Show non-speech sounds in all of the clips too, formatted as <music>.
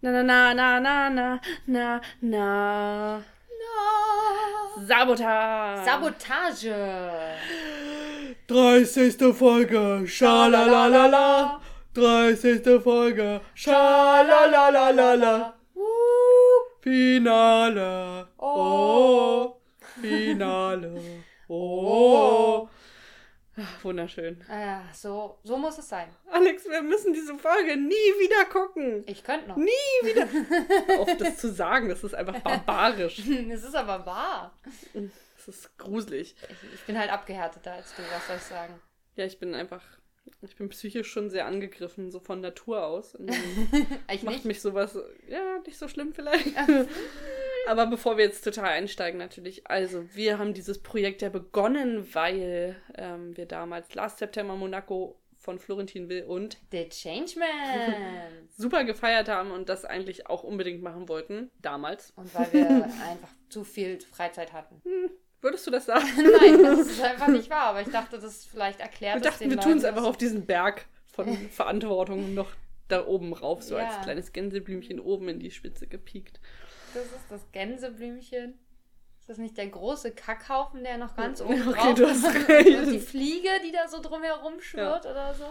Na na na na na na na na. Na. Sabotage. Sabotage. 30. Folge. Schalalalala. 30. Folge. Schalalalala. Finale. Oh. Finale. <laughs> Oh. Ach, wunderschön. Ja, so, so muss es sein. Alex, wir müssen diese Folge nie wieder gucken. Ich könnte noch. Nie wieder. <laughs> Auf das zu sagen, das ist einfach barbarisch. <laughs> Es ist aber wahr. Das ist gruselig. Ich, ich bin halt abgehärteter als du, was soll ich sagen? Ja, ich bin einfach, ich bin psychisch schon sehr angegriffen, so von Natur aus. <laughs> Macht nicht. mich sowas, ja, nicht so schlimm vielleicht. Aber bevor wir jetzt total einsteigen, natürlich. Also, wir haben dieses Projekt ja begonnen, weil ähm, wir damals Last September Monaco von Florentin Will und The Changeman. <laughs> super gefeiert haben und das eigentlich auch unbedingt machen wollten, damals. Und weil wir <laughs> einfach zu viel Freizeit hatten. Würdest du das sagen? <laughs> Nein, das ist einfach nicht wahr. Aber ich dachte, das vielleicht erklärt Wir dachten, wir tun es einfach auf diesen Berg von Verantwortung noch da oben rauf, so Ja. als kleines Gänseblümchen oben in die Spitze gepiekt. Das ist das Gänseblümchen. Ist das nicht der große Kackhaufen, der noch ganz oben Okay, drauf du hast ist? <laughs> recht. Und die Fliege, die da so drumherum schwirrt oder so?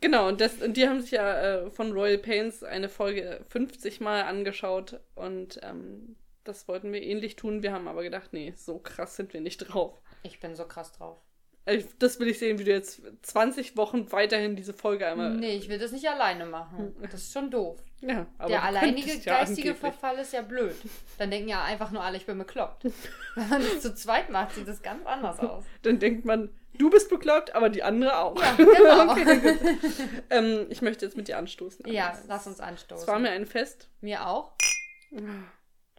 Genau, und, das, und die haben sich ja äh, von Royal Pains eine Folge 50 Mal angeschaut und ähm, das wollten wir ähnlich tun. Wir haben aber gedacht, nee, so krass sind wir nicht drauf. Ich bin so krass drauf. Das will ich sehen, wie du jetzt 20 Wochen weiterhin diese Folge einmal. Nee, ich will das nicht alleine machen. Das ist schon doof. Ja, aber der alleinige ja geistige angeblich. Verfall ist ja blöd. Dann denken ja einfach nur alle, ich bin bekloppt. Wenn man das zu zweit macht, sieht das ganz anders aus. Dann denkt man, du bist bekloppt, aber die andere auch. Ja, genau. <laughs> Okay, ähm, ich möchte jetzt mit dir anstoßen. Ja, Alex. lass uns Es war anstoßen. mir ein Fest. Mir auch.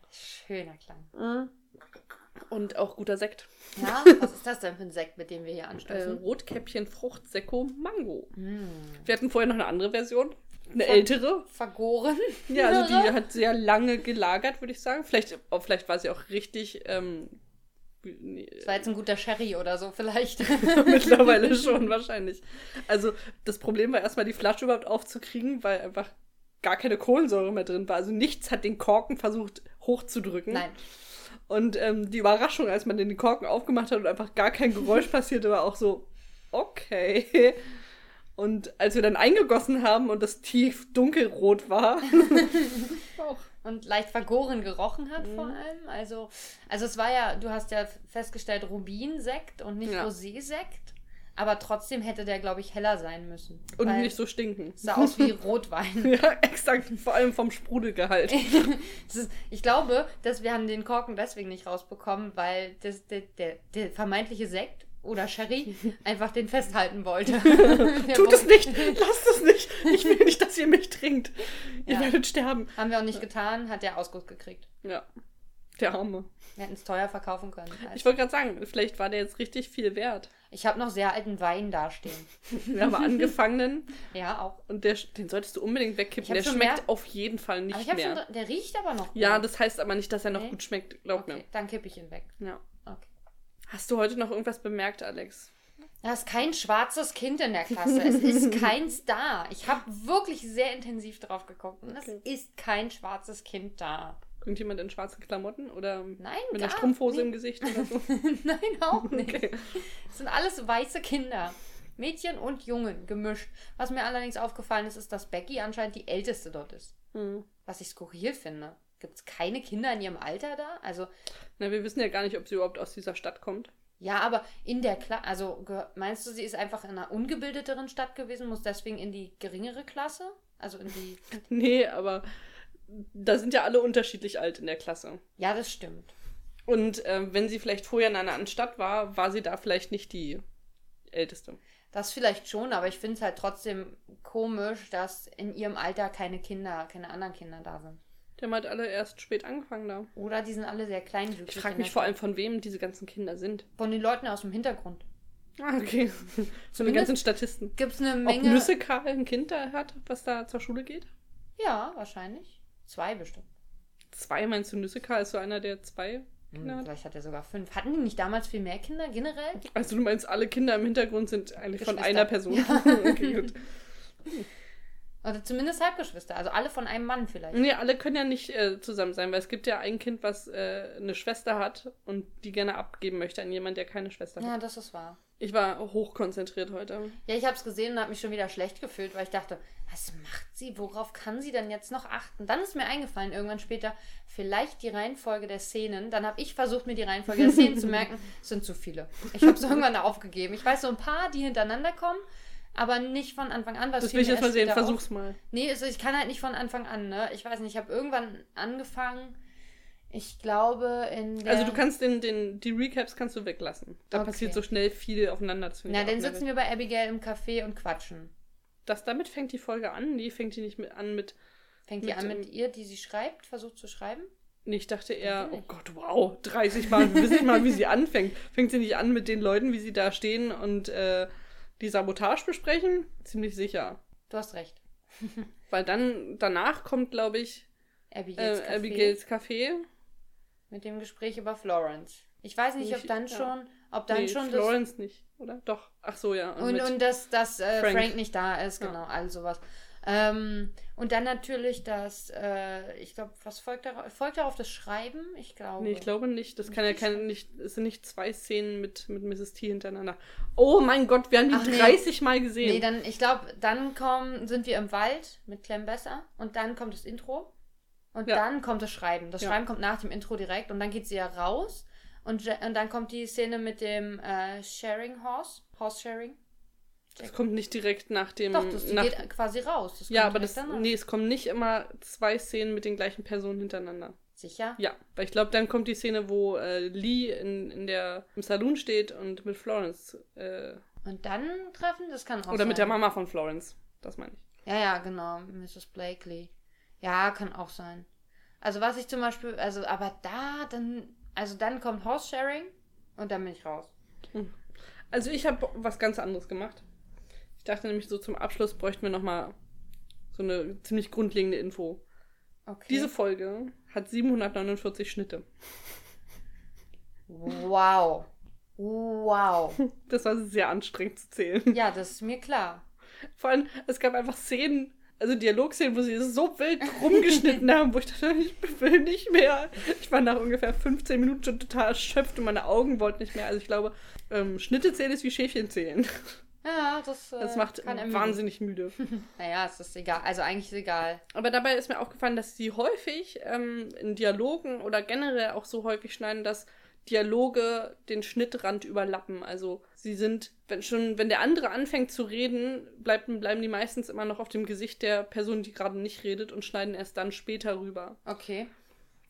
Schöner Klang. Und auch guter Sekt. Ja, <laughs> was ist das denn für ein Sekt, mit dem wir hier Äh, anstoßen? Rotkäppchen Fruchtsekko Mango. Mm. Wir hatten vorher noch eine andere Version. Eine Von- ältere. Vergoren. <laughs> Ja, also die <laughs> hat sehr lange gelagert, würde ich sagen. Vielleicht, oh, vielleicht war sie auch richtig. Ähm, Das war jetzt ein guter Sherry oder so vielleicht. mittlerweile schon wahrscheinlich. Also das Problem war erstmal die Flasche überhaupt aufzukriegen, weil einfach gar keine Kohlensäure mehr drin war. Also nichts hat den Korken versucht hochzudrücken. Nein. Und ähm, die Überraschung, als man den Korken aufgemacht hat und einfach gar kein Geräusch <laughs> passierte, war auch so, okay. Und als wir dann eingegossen haben und das tief dunkelrot war, auch. <laughs> <laughs> Und leicht vergoren gerochen hat vor Mhm. allem. Also, also es war ja, du hast ja festgestellt, Rubinsekt und nicht Ja. Rosé-Sekt. Aber trotzdem hätte der, glaube ich, heller sein müssen. Und nicht so stinken. sah aus wie <laughs> Rotwein. ja, exakt. Vor allem vom Sprudelgehalt. <laughs> Ist, ich glaube, dass wir haben den Korken deswegen nicht rausbekommen, weil das, der, der, der vermeintliche Sekt oder Sherry <laughs> einfach den festhalten wollte. Tut es nicht! Lasst es nicht! Ich will nicht, dass ihr mich trinkt. Ihr Ja. werdet sterben. Haben wir auch nicht getan, hat der Ausguss gekriegt. Ja. Der Arme. Wir hätten es teuer verkaufen können. Ich wollte gerade sagen, vielleicht war der jetzt richtig viel wert. Ich habe noch sehr alten Wein dastehen. <laughs> Wir haben angefangenen <laughs> Ja, auch. und der, den solltest du unbedingt wegkippen. Der schmeckt mehr- auf jeden Fall nicht mehr. schon, der riecht aber noch. Ja, gut. das heißt aber nicht, dass er noch Nee? gut schmeckt. Glaub Okay, mir. dann kippe ich ihn weg. Ja. Okay. Hast du heute noch irgendwas bemerkt, Alex? Da ist kein schwarzes Kind in der Klasse. Es ist <laughs> kein Star. Ich habe wirklich sehr intensiv drauf geguckt. Und es Okay. ist kein schwarzes Kind da. Irgendjemand in schwarzen Klamotten oder Nein, mit einer Strumpfhose nicht. im Gesicht oder so? <laughs> Nein, auch <laughs> nicht. Okay. Es sind alles weiße Kinder. Mädchen und Jungen gemischt. Was mir allerdings aufgefallen ist, ist, dass Becky anscheinend die älteste dort ist. Hm. Was ich skurril finde. Gibt es keine Kinder in ihrem Alter da? Also, Na, wir wissen ja gar nicht, ob sie überhaupt aus dieser Stadt kommt. ja, aber in der Klasse, also meinst du, sie ist einfach in einer ungebildeteren Stadt gewesen, muss deswegen in die geringere Klasse? Also in die. <laughs> Nee, aber da sind ja alle unterschiedlich alt in der Klasse. Ja, das stimmt. Und ähm, wenn sie vielleicht vorher in einer anderen Stadt war, war sie da vielleicht nicht die älteste. Das vielleicht schon, aber ich finde es halt trotzdem komisch, dass in ihrem Alter keine Kinder, keine anderen Kinder da sind. Die haben halt alle erst spät angefangen da. Oder die sind alle sehr kleinwüchsig. Ich frage mich vor allem, von wem diese ganzen Kinder sind. Von den Leuten aus dem Hintergrund. Ah, okay. <laughs> So die Zumindest ganzen Statisten. Gibt es eine Ob Menge. Nüsse Karl ein Kind da hat, was da zur Schule geht? Ja, wahrscheinlich. Zwei bestimmt. Zwei meinst du, Nüsse Karl ist so einer der zwei Kinder Hm, vielleicht hat er sogar fünf. Hatten die nicht damals viel mehr Kinder generell? Also du meinst, alle Kinder im Hintergrund sind eigentlich von einer Person? Ja. <laughs> <laughs> okay, gut. Oder zumindest Halbgeschwister. Also alle von einem Mann vielleicht. Nee, alle können ja nicht äh, zusammen sein, weil es gibt ja ein Kind, was äh, eine Schwester hat und die gerne abgeben möchte an jemanden, der keine Schwester Ja, hat. das ist wahr. Ich war hochkonzentriert heute. Ja, ich habe es gesehen und habe mich schon wieder schlecht gefühlt, weil ich dachte, was macht sie? Worauf kann sie denn jetzt noch achten? Dann ist mir eingefallen, irgendwann später, vielleicht die Reihenfolge der Szenen. Dann habe ich versucht, mir die Reihenfolge der Szenen zu <laughs> merken. Es sind zu viele. Ich habe es irgendwann aufgegeben. Ich weiß so ein paar, die hintereinander kommen, aber nicht von Anfang an. Was Das will ich jetzt mal sehen. auf. Versuch's mal. Nee, also ich kann halt nicht von Anfang an, ne? Ich weiß nicht, ich habe irgendwann angefangen. Ich glaube, in. Also du kannst den, den, die Recaps kannst du weglassen. Da Okay. passiert so schnell viel aufeinander. finde Na, dann sitzen wir bei Abigail im Café und quatschen. Das damit fängt die Folge an. Nee, fängt die nicht mit an mit. Fängt die Mit, an mit ähm, ihr, die sie schreibt, versucht zu schreiben? Nee, ich dachte eher, oh Natürlich. Gott, wow, 30 Mal. Wissen nicht mal, wie sie anfängt. Fängt sie nicht an mit den Leuten, wie sie da stehen und äh, die Sabotage besprechen? Ziemlich sicher. Du hast recht. <laughs> Weil dann, danach kommt, glaube ich, Abigails, äh, Café Abigails Café. mit dem Gespräch über Florence. Ich weiß nicht, ob Nicht- dann ja. schon, ob dann nee, schon Florence nicht, oder? Doch. Ach so, ja. das und, mit- und dass, dass äh, Frank. Frank. nicht da ist, Ja. genau, all sowas. Ähm, und dann natürlich das, äh, ich glaube, was folgt darauf? Folgt darauf das Schreiben? Ich glaube. Nee, ich glaube nicht. Das kann ja keine, nicht, es sind nicht zwei Szenen mit, mit Mrs. T hintereinander. Oh mein Gott, wir haben die Ach nee. 30 Mal gesehen. Nee, dann, ich glaube, dann kommen, sind wir im Wald mit Clem Besser und dann kommt das Intro und Ja. dann kommt das Schreiben. Das Ja. Schreiben kommt nach dem Intro direkt und dann geht sie ja raus und, und dann kommt die Szene mit dem äh, Sharing Horse, Horse Sharing. das kommt nicht direkt nach dem. Doch, das nach, geht quasi raus. Das ja, aber das, danach. nee, es kommen nicht immer zwei Szenen mit den gleichen Personen hintereinander. Sicher? Ja, weil ich glaube, dann kommt die Szene, wo äh, Lee in, in der, im Saloon steht und mit Florence. Äh, Und dann treffen, das kann auch oder sein. mit der Mama von Florence. Das meine ich. Ja, ja, genau, Mrs. Blakely. Ja, kann auch sein. Also was ich zum Beispiel, also aber da dann, also dann kommt Horse Sharing und dann bin ich raus. Also ich habe was ganz anderes gemacht. Ich dachte nämlich, so zum Abschluss bräuchten wir nochmal so eine ziemlich grundlegende Info. Okay. Diese Folge hat 749 Schnitte. Wow. Wow. <laughs> Das war sehr anstrengend zu zählen. Ja, das ist mir klar. Vor allem, es gab einfach Szenen, also Dialogszenen, wo sie es so wild rumgeschnitten <laughs> haben, wo ich dachte, ich will nicht mehr. Ich war nach ungefähr 15 Minuten schon total erschöpft und meine Augen wollten nicht mehr. Also ich glaube, ähm, Schnitte zählen ist wie Schäfchen zählen. Ja, das, äh, Das macht wahnsinnig müde. <laughs> Naja, es ist egal. Also eigentlich ist egal. Aber dabei ist mir aufgefallen, dass sie häufig ähm, in Dialogen oder generell auch so häufig schneiden, dass Dialoge den Schnittrand überlappen. Also sie sind, wenn schon, wenn der andere anfängt zu reden, bleiben, bleiben die meistens immer noch auf dem Gesicht der Person, die gerade nicht redet und schneiden erst dann später rüber. Okay.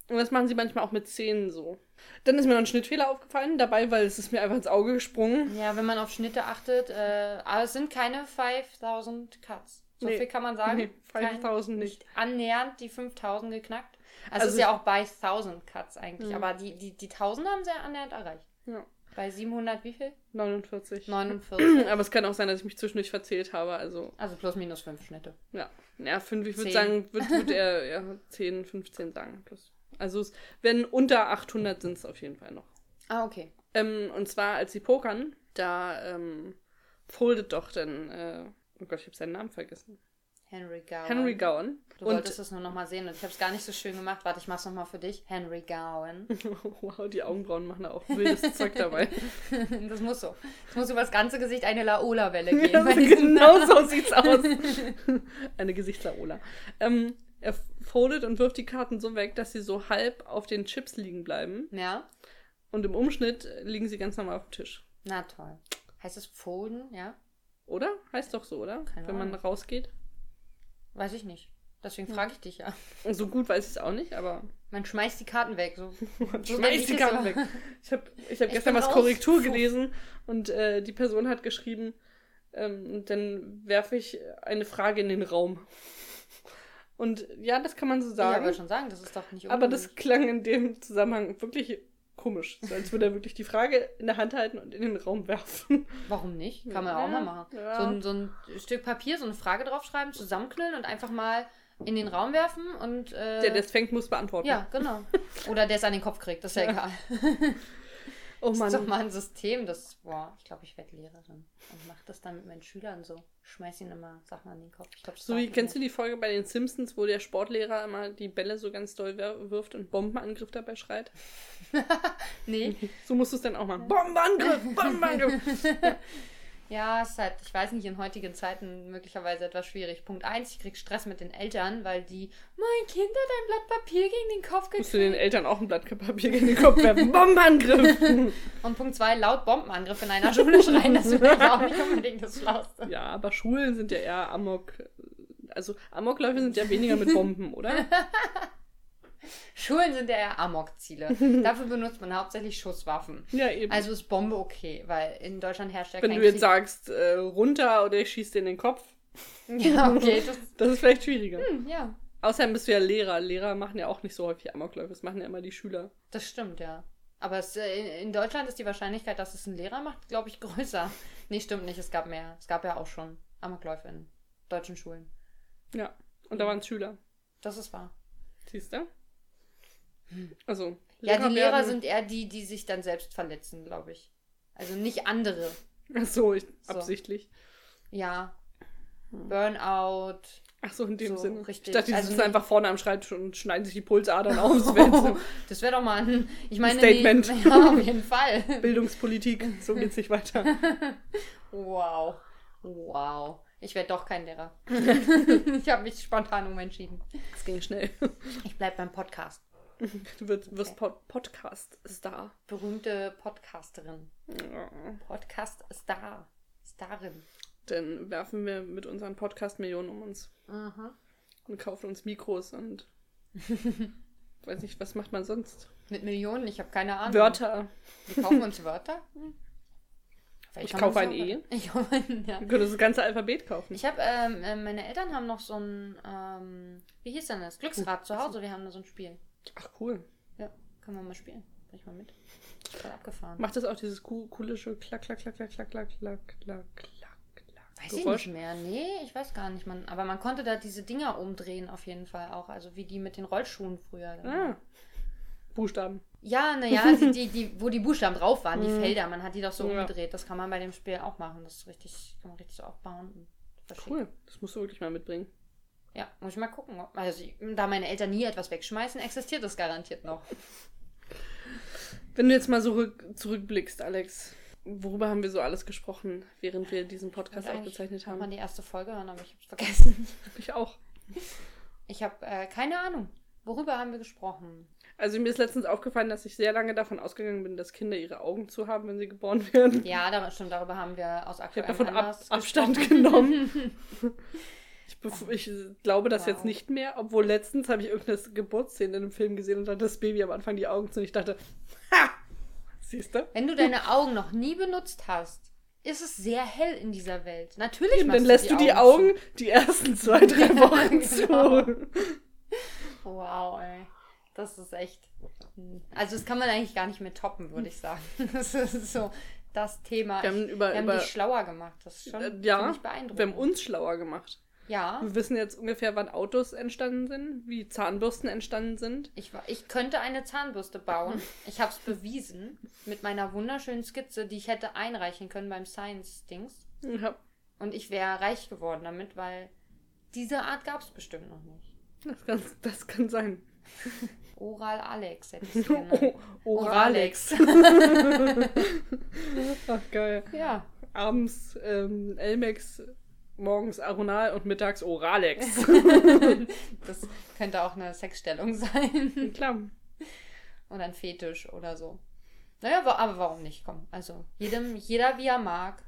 Und das machen sie manchmal auch mit Szenen so. Dann ist mir noch ein Schnittfehler aufgefallen dabei, weil es ist mir einfach ins Auge gesprungen. Ja, wenn man auf Schnitte achtet, äh, aber es sind keine 5000 Cuts. So Nee. viel kann man sagen. Nee, 5000 Kein- nicht. annähernd die 5000 geknackt. Also, Also es ist ja auch bei 1000 Cuts eigentlich, Mhm. aber die, die, die 1000 haben sie ja annähernd erreicht. Ja. Bei 700 wie viel? 49. 49. <clears throat> Aber es kann auch sein, dass ich mich zwischendurch verzählt habe. Also Also plus minus 5 Schnitte. Ja, ja fünf, ich würde sagen, würde würd er ja, 10, 15 sagen. Plus. Also es werden unter 800 sind es auf jeden Fall noch. Ah, okay. Ähm, und zwar, als sie pokern, da ähm, foldet doch dann, äh, oh Gott, ich habe seinen Namen vergessen. Henry Gowan. Henry Gowan. Du und wolltest es nur nochmal sehen und ich habe es gar nicht so schön gemacht. Warte, ich mach's nochmal für dich. Henry Gowan. <laughs> wow, die Augenbrauen machen da auch wildes <laughs> Zeug dabei. das muss so. Es muss über das ganze Gesicht eine Laola-Welle <laughs> gehen. Ja, genau Namen. so sieht's aus. Eine Gesichtslaola. Ähm, er foldet und wirft die Karten so weg, dass sie so halb auf den Chips liegen bleiben. Ja, Und im Umschnitt liegen sie ganz normal auf dem Tisch. na toll. Heißt es Folden? Ja? Oder? Heißt doch so, oder? Keine Wenn man Ahnung. rausgeht. Weiß ich nicht. Deswegen Hm. frage ich dich ja. So gut weiß ich es auch nicht, aber Man schmeißt die Karten weg. So, <laughs> man so schmeißt ich die Karten weg. Ich habe ich hab Ich gestern was raus. Korrektur gelesen und äh, die Person hat geschrieben, ähm, dann werfe ich eine Frage in den Raum. Und ja, das kann man so Ja, sagen. wollte schon sagen, das ist doch nicht aber das klang in dem Zusammenhang wirklich komisch. So als würde er wirklich die Frage in der Hand halten und in den Raum werfen. Warum nicht? Kann man Ja, auch mal machen. ja. So, ein, so ein Stück Papier, so eine Frage draufschreiben, zusammenknüllen und einfach mal in den Raum werfen und. Äh, Der, der es fängt, muss beantworten. ja, genau. Oder der es an den Kopf kriegt, das ist ja, Ja. egal. <laughs> Oh Das ist doch Mann. mal ein System, das, boah, ich glaube, ich werde Lehrerin und mache das dann mit meinen Schülern so. Schmeiß ihnen immer Sachen an den Kopf. Ich glaub, So wie, kennst du nicht. die Folge bei den Simpsons, wo der Sportlehrer immer die Bälle so ganz doll wirft und Bombenangriff dabei schreit? <laughs> Nee. So musst du es dann auch machen. Bombenangriff! Bombenangriff! Ja, <laughs> ist halt, ich weiß nicht, in heutigen Zeiten möglicherweise etwas schwierig. Punkt eins, ich krieg Stress mit den Eltern, weil die, mein Kind hat ein Blatt Papier gegen den Kopf musst du den gekriegt. Eltern auch ein Blatt Papier gegen den Kopf werfen. <laughs> Bombenangriff! <laughs> Und Punkt zwei, laut Bombenangriff in einer Schule schreien, das ist vielleicht auch nicht unbedingt das Schlauste. ja, aber Schulen sind ja eher Amok. Also Amokläufe sind ja weniger mit Bomben, oder? <laughs> Schulen sind ja eher Amokziele. <laughs> Dafür benutzt man hauptsächlich Schusswaffen. Ja, eben. Also ist Bombe okay, weil in Deutschland herrscht ja Wenn kein du jetzt Krieg. sagst, äh, runter oder ich schieße dir in den Kopf, <laughs> Ja, okay, das, <laughs> das ist vielleicht schwieriger. hm, ja, Außerdem bist du ja Lehrer. Lehrer machen ja auch nicht so häufig Amokläufe. Das machen ja immer die Schüler. das stimmt, ja. Aber es, äh, in- in Deutschland ist die Wahrscheinlichkeit, dass es ein Lehrer macht, glaube ich, größer. Nee, stimmt nicht, es gab mehr. Es gab ja auch schon Amokläufe in deutschen Schulen. Ja. Und da waren es Schüler. Das ist wahr. Siehst du? Also. Ja, die Lehrer werden- sind eher die, die sich dann selbst verletzen, glaube ich. Also nicht andere. Ach so, ich, So. absichtlich. Ja. Burnout. Ach so, in dem So, Sinne. richtig. Ich dachte, die Also sitzen einfach vorne am Schreibtisch und schneiden sich die Pulsadern auf. Das wäre jetzt <laughs> so Das wäre doch mal ein. Ich meine, Statement. Die, <laughs> ja, auf jeden Fall. Bildungspolitik. So geht's nicht weiter. <laughs> Wow. Wow. Ich werde doch kein Lehrer. ich habe mich spontan umentschieden. Es ging schnell. Ich bleibe beim Podcast. <laughs> Du wirst, wirst Pod Podcast-Star. Berühmte Podcasterin. Ja. Podcast-Star. Starin. Dann werfen wir mit unseren Podcast-Millionen um uns Mhm. und kaufen uns Mikros und <laughs> weiß nicht, was macht man sonst? Mit Millionen, ich habe keine Ahnung. Wörter. Wir kaufen uns Wörter? <laughs> Hm. Ich kaufe ein E. Ich kaufe ein, ja. Wir können das ganze Alphabet kaufen. Ich habe, ähm, äh, meine Eltern haben noch so ein, ähm, wie hieß denn das? Glücksrad zu Hause. Wir haben da so ein Spiel. Ach cool. Ja, können wir mal spielen. Bring ich mal mit. Voll abgefahren. Macht das auch dieses coo- coolische Klack, Klack, Klack, Klack, Klack, Klack, Klack, Klack, Klack, Klack. Weiß ich Geräusch? nicht mehr. Nee, ich weiß gar nicht. Man, aber man konnte da diese Dinger umdrehen auf jeden Fall auch. Also wie die mit den Rollschuhen früher. Ah. Buchstaben. Ja, naja, die, die, wo die Buchstaben drauf waren, die <laughs> Mhm. Felder. Man hat die doch so Ja. umgedreht. Das kann man bei dem Spiel auch machen. Das ist richtig, kann man richtig so aufbauen und verschicken. Cool. Das musst du wirklich mal mitbringen. Ja, muss ich mal gucken. Also, da meine Eltern nie etwas wegschmeißen, existiert das garantiert noch. Wenn du jetzt mal so rück, zurückblickst, Alex, worüber haben wir so alles gesprochen, während wir diesen Podcast aufgezeichnet haben? die erste Folge hören, aber ich hab's vergessen. <laughs> Ich auch. Ich habe äh, keine Ahnung. Worüber haben wir gesprochen? Also mir ist letztens aufgefallen, dass ich sehr lange davon ausgegangen bin, dass Kinder ihre Augen zu haben, wenn sie geboren werden. Ja, da, stimmt, darüber haben wir aus Ich aktuellem davon ab, Anlass Abstand gesprochen. genommen. <laughs> Ich, glaube das Wow. jetzt nicht mehr, obwohl letztens habe ich irgendeine Geburtsszene in einem Film gesehen und da hat das Baby am Anfang die Augen zu und ich dachte, ha! Siehst du? Wenn du deine Augen noch nie benutzt hast, ist es sehr hell in dieser Welt. Natürlich Dann machst lässt du die Augen die ersten zwei, drei <laughs> Wochen genau. zu. Wow, ey. Das ist echt. hm. Also, das kann man eigentlich gar nicht mehr toppen, würde ich sagen. <laughs> Das ist so das Thema. Wir haben über- wir haben über- dich schlauer gemacht. Das ist schon ja, ziemlich beeindruckend. Wir haben uns schlauer gemacht. Ja, Wir wissen jetzt ungefähr, wann Autos entstanden sind, wie Zahnbürsten entstanden sind. ich, ich könnte eine Zahnbürste bauen. <laughs> Ich habe es bewiesen mit meiner wunderschönen Skizze, die ich hätte einreichen können beim Science-Dings. Ja, Und ich wäre reich geworden damit, weil diese Art gab es bestimmt noch nicht. das kann, das kann sein. <laughs> Oral Alex hätte ich <laughs> genannt. Oh, Oralex. Ach, geil. ja. Abends ähm, Elmex, morgens Aronal und mittags Oralex. <laughs> Das könnte auch eine Sexstellung sein. Klar. Oder ein Fetisch oder so. Naja, aber warum nicht? Komm, also jedem, jeder wie er mag.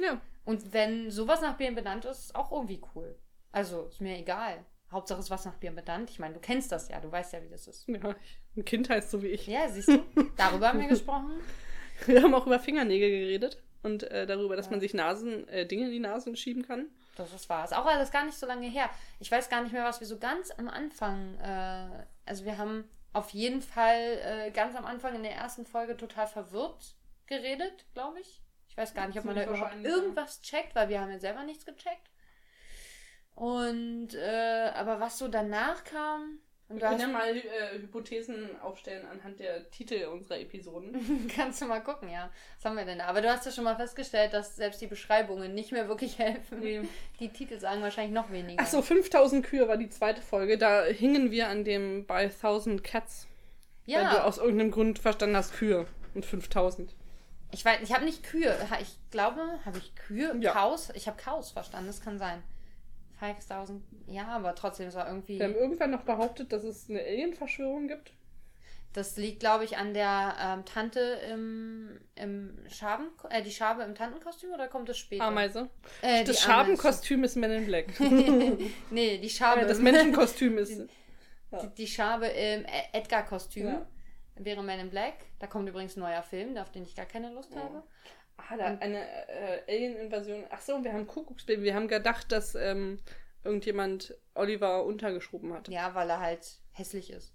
Ja. Und wenn sowas nach Bieren benannt ist, ist auch irgendwie cool. Also ist mir egal. Hauptsache ist was nach Bieren benannt. Ich meine, du kennst das ja, du weißt ja, wie das ist. ja. Ein Kind heißt so wie ich. Ja, siehst du? Darüber haben wir gesprochen. <laughs> Wir haben auch über Fingernägel geredet und äh, darüber, dass Ja. man sich Nasen, äh, Dinge in die Nasen schieben kann. Das ist wahr. Ist auch alles gar nicht so lange her. Ich weiß gar nicht mehr, was wir so ganz am Anfang. Äh, also, wir haben auf jeden Fall äh, ganz am Anfang in der ersten Folge total verwirrt geredet, glaube ich. Ich weiß gar nicht, ob man da überhaupt irgendwas checkt, weil wir haben ja selber nichts gecheckt. Und, äh, aber was so danach kam, Und Wir können ja mal äh, Hypothesen aufstellen anhand der Titel unserer Episoden. <laughs> kannst du mal gucken, ja. Was haben wir denn da? Aber du hast ja schon mal festgestellt, dass selbst die Beschreibungen nicht mehr wirklich <laughs> helfen. Nee. Die Titel sagen wahrscheinlich noch weniger. Ach so, 5000 Kühe war die zweite Folge. Da hingen wir an dem bei 1000 Cats. Weil du ja. aus irgendeinem Grund verstanden hast Kühe und 5000. Ich weiß, ich habe nicht Kühe. Ich glaube, habe ich Kühe? Ja. Chaos? Ich habe Chaos verstanden, das kann sein. 5000. Ja, aber trotzdem, es war irgendwie. Wir haben irgendwann noch behauptet, dass es eine Alien-Verschwörung gibt. Das liegt, glaube ich, an der ähm, Tante im, im Schaben, äh, die Schabe im Tantenkostüm oder kommt das später? Ameise. Äh, Das. Schabenkostüm ist Men in Black. <laughs> <laughs> nee, die Schabe. Äh, das im- Menschenkostüm ist. <laughs> die, die Schabe im Ed- Edgar-Kostüm Ja. wäre Man in Black. Da kommt übrigens ein neuer Film, auf den ich gar keine Lust Ja. habe. Ah, da eine äh, Alien-Invasion. Ach so, wir haben Kuckucksbaby. Wir haben gedacht, dass ähm, irgendjemand Oliver untergeschoben hat. Ja, weil er halt hässlich ist.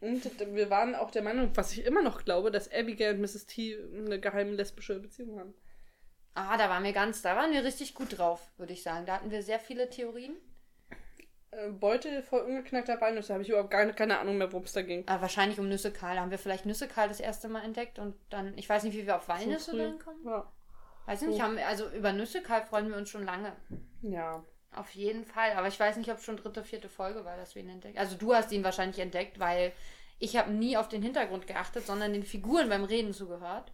Und wir waren auch der Meinung, was ich immer noch glaube, dass Abigail und Mrs. T eine geheime lesbische Beziehung haben. Ah, da waren wir ganz, da waren wir richtig gut drauf, würde ich sagen. Da hatten wir sehr viele Theorien. Äh, Beutel voll ungeknackter Walnüsse, habe ich überhaupt gar keine Ahnung mehr, worum es da ging. Ah, wahrscheinlich um Nüsse Karl. Da haben wir vielleicht Nüsse Karl das erste Mal entdeckt und dann, ich weiß nicht, wie wir auf Walnüsse früh. dann kommen. Ja. Weiß nicht, So. haben, also über Nüsse Karl freuen wir uns schon lange. ja. Auf jeden Fall. Aber ich weiß nicht, ob es schon dritte, vierte Folge war, dass wir ihn entdeckt Also du hast ihn wahrscheinlich entdeckt, weil ich habe nie auf den Hintergrund geachtet, sondern den Figuren beim Reden zugehört.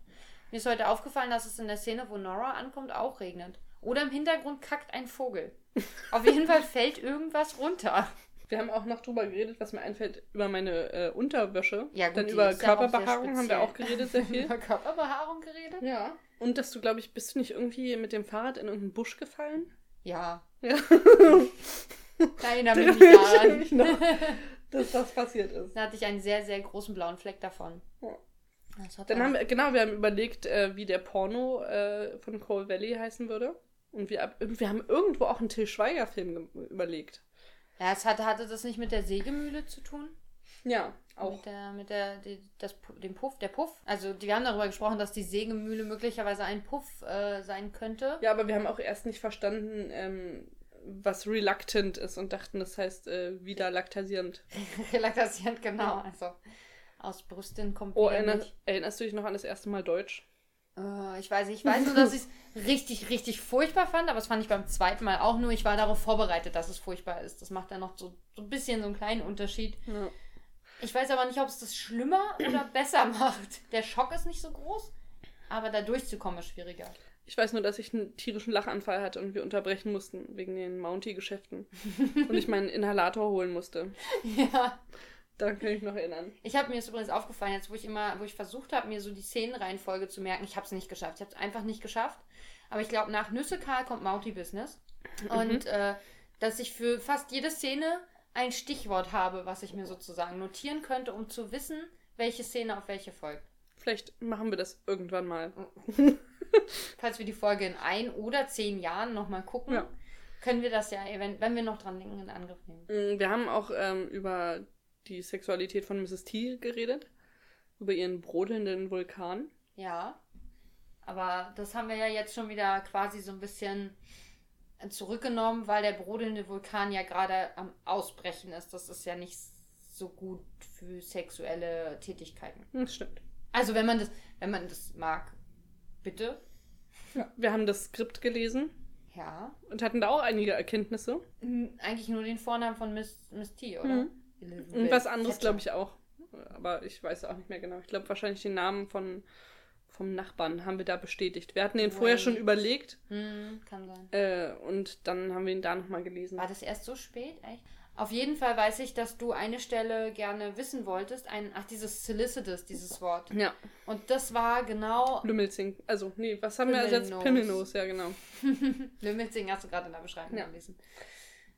Mir ist heute aufgefallen, dass es in der Szene, wo Nora ankommt, auch regnet. Oder im Hintergrund kackt ein Vogel. Auf jeden Fall fällt irgendwas runter. Wir haben auch noch drüber geredet, was mir einfällt, über meine äh, Unterwäsche. Ja, gut, Dann über Körperbehaarung haben wir auch geredet, sehr viel. <laughs> Über Körperbehaarung geredet? ja. Und dass du, glaube ich, bist du nicht irgendwie mit dem Fahrrad in irgendeinen Busch gefallen? Ja. Ja. <laughs> Mich <laughs> Da nicht erinnere daran. mich noch, dass das passiert ist. Da hatte ich einen sehr, sehr großen blauen Fleck davon. Ja. Das hat Dann auch- haben wir, genau, wir haben überlegt, äh, wie der Porno äh, von Cole Valley heißen würde. Und wir, wir haben irgendwo auch einen Till Schweiger-Film ge- überlegt. Ja, es hatte, hatte das nicht mit der Sägemühle zu tun? Ja, auch. Mit der, mit der, die, das, dem Puff, der Puff. Also, die haben darüber gesprochen, dass die Sägemühle möglicherweise ein Puff äh, sein könnte. Ja, aber wir haben auch erst nicht verstanden, ähm, was reluctant ist und dachten, das heißt äh, wieder laktasierend. <laughs> Relaxierend, genau. Also, aus Brüsten kommt Oh, wieder erinner, Milch. erinnerst du dich noch an das erste Mal Deutsch? Äh, ich weiß nicht. Ich weiß nur, dass ich es richtig, richtig furchtbar fand, aber das fand ich beim zweiten Mal auch nur. Ich war darauf vorbereitet, dass es furchtbar ist. Das macht ja noch so, so ein bisschen so einen kleinen Unterschied. Ja. Ich weiß aber nicht, ob es das schlimmer oder besser <coughs> macht. Der Schock ist nicht so groß, aber da durchzukommen ist schwieriger. Ich weiß nur, dass ich einen tierischen Lachanfall hatte und wir unterbrechen mussten wegen den Mountie-Geschäften. und ich meinen Inhalator holen musste. <laughs> Ja. Daran kann ich mich noch erinnern. Ich habe mir ist übrigens aufgefallen, jetzt wo ich immer, wo ich versucht habe, mir so die Szenenreihenfolge zu merken, ich habe es nicht geschafft. Ich habe es einfach nicht geschafft. Aber ich glaube, nach Nüsse Karl kommt Mountie Business. Und äh, dass ich für fast jede Szene ein Stichwort habe, was ich mir sozusagen notieren könnte, um zu wissen, welche Szene auf welche folgt. Vielleicht machen wir das irgendwann mal. Falls wir die Folge in ein oder zehn Jahren nochmal gucken, Ja. können wir das ja, wenn, wenn wir noch dran denken, in Angriff nehmen. Mm, Wir haben auch ähm, über die Sexualität von Mrs. T geredet. Über ihren brodelnden Vulkan. Ja. Aber das haben wir ja jetzt schon wieder quasi so ein bisschen zurückgenommen, weil der brodelnde Vulkan ja gerade am Ausbrechen ist. Das ist ja nicht so gut für sexuelle Tätigkeiten. Hm, Das stimmt. Also wenn man das, wenn man das mag, bitte. Ja. Wir haben das Skript gelesen Ja. und hatten da auch einige Erkenntnisse. Hm, Eigentlich nur den Vornamen von Miss, Miss T, oder? Mhm. Und was anderes, glaube ich, auch. Aber ich weiß auch nicht mehr genau. Ich glaube, wahrscheinlich den Namen von, vom Nachbarn haben wir da bestätigt. Wir hatten den vorher schon überlegt Hm, kann sein. äh, und dann haben wir ihn da nochmal gelesen. War das erst so spät? Echt? Auf jeden Fall weiß ich, dass du eine Stelle gerne wissen wolltest. Ein, ach, dieses Solicitous, dieses Wort. Ja, Und das war genau. Lümmelzing. Also, nee, was haben wir ersetzt? Pimmelnose. Pimmelnose, ja, genau. <laughs> Lümmelzing hast du gerade in der Beschreibung Ja. gelesen.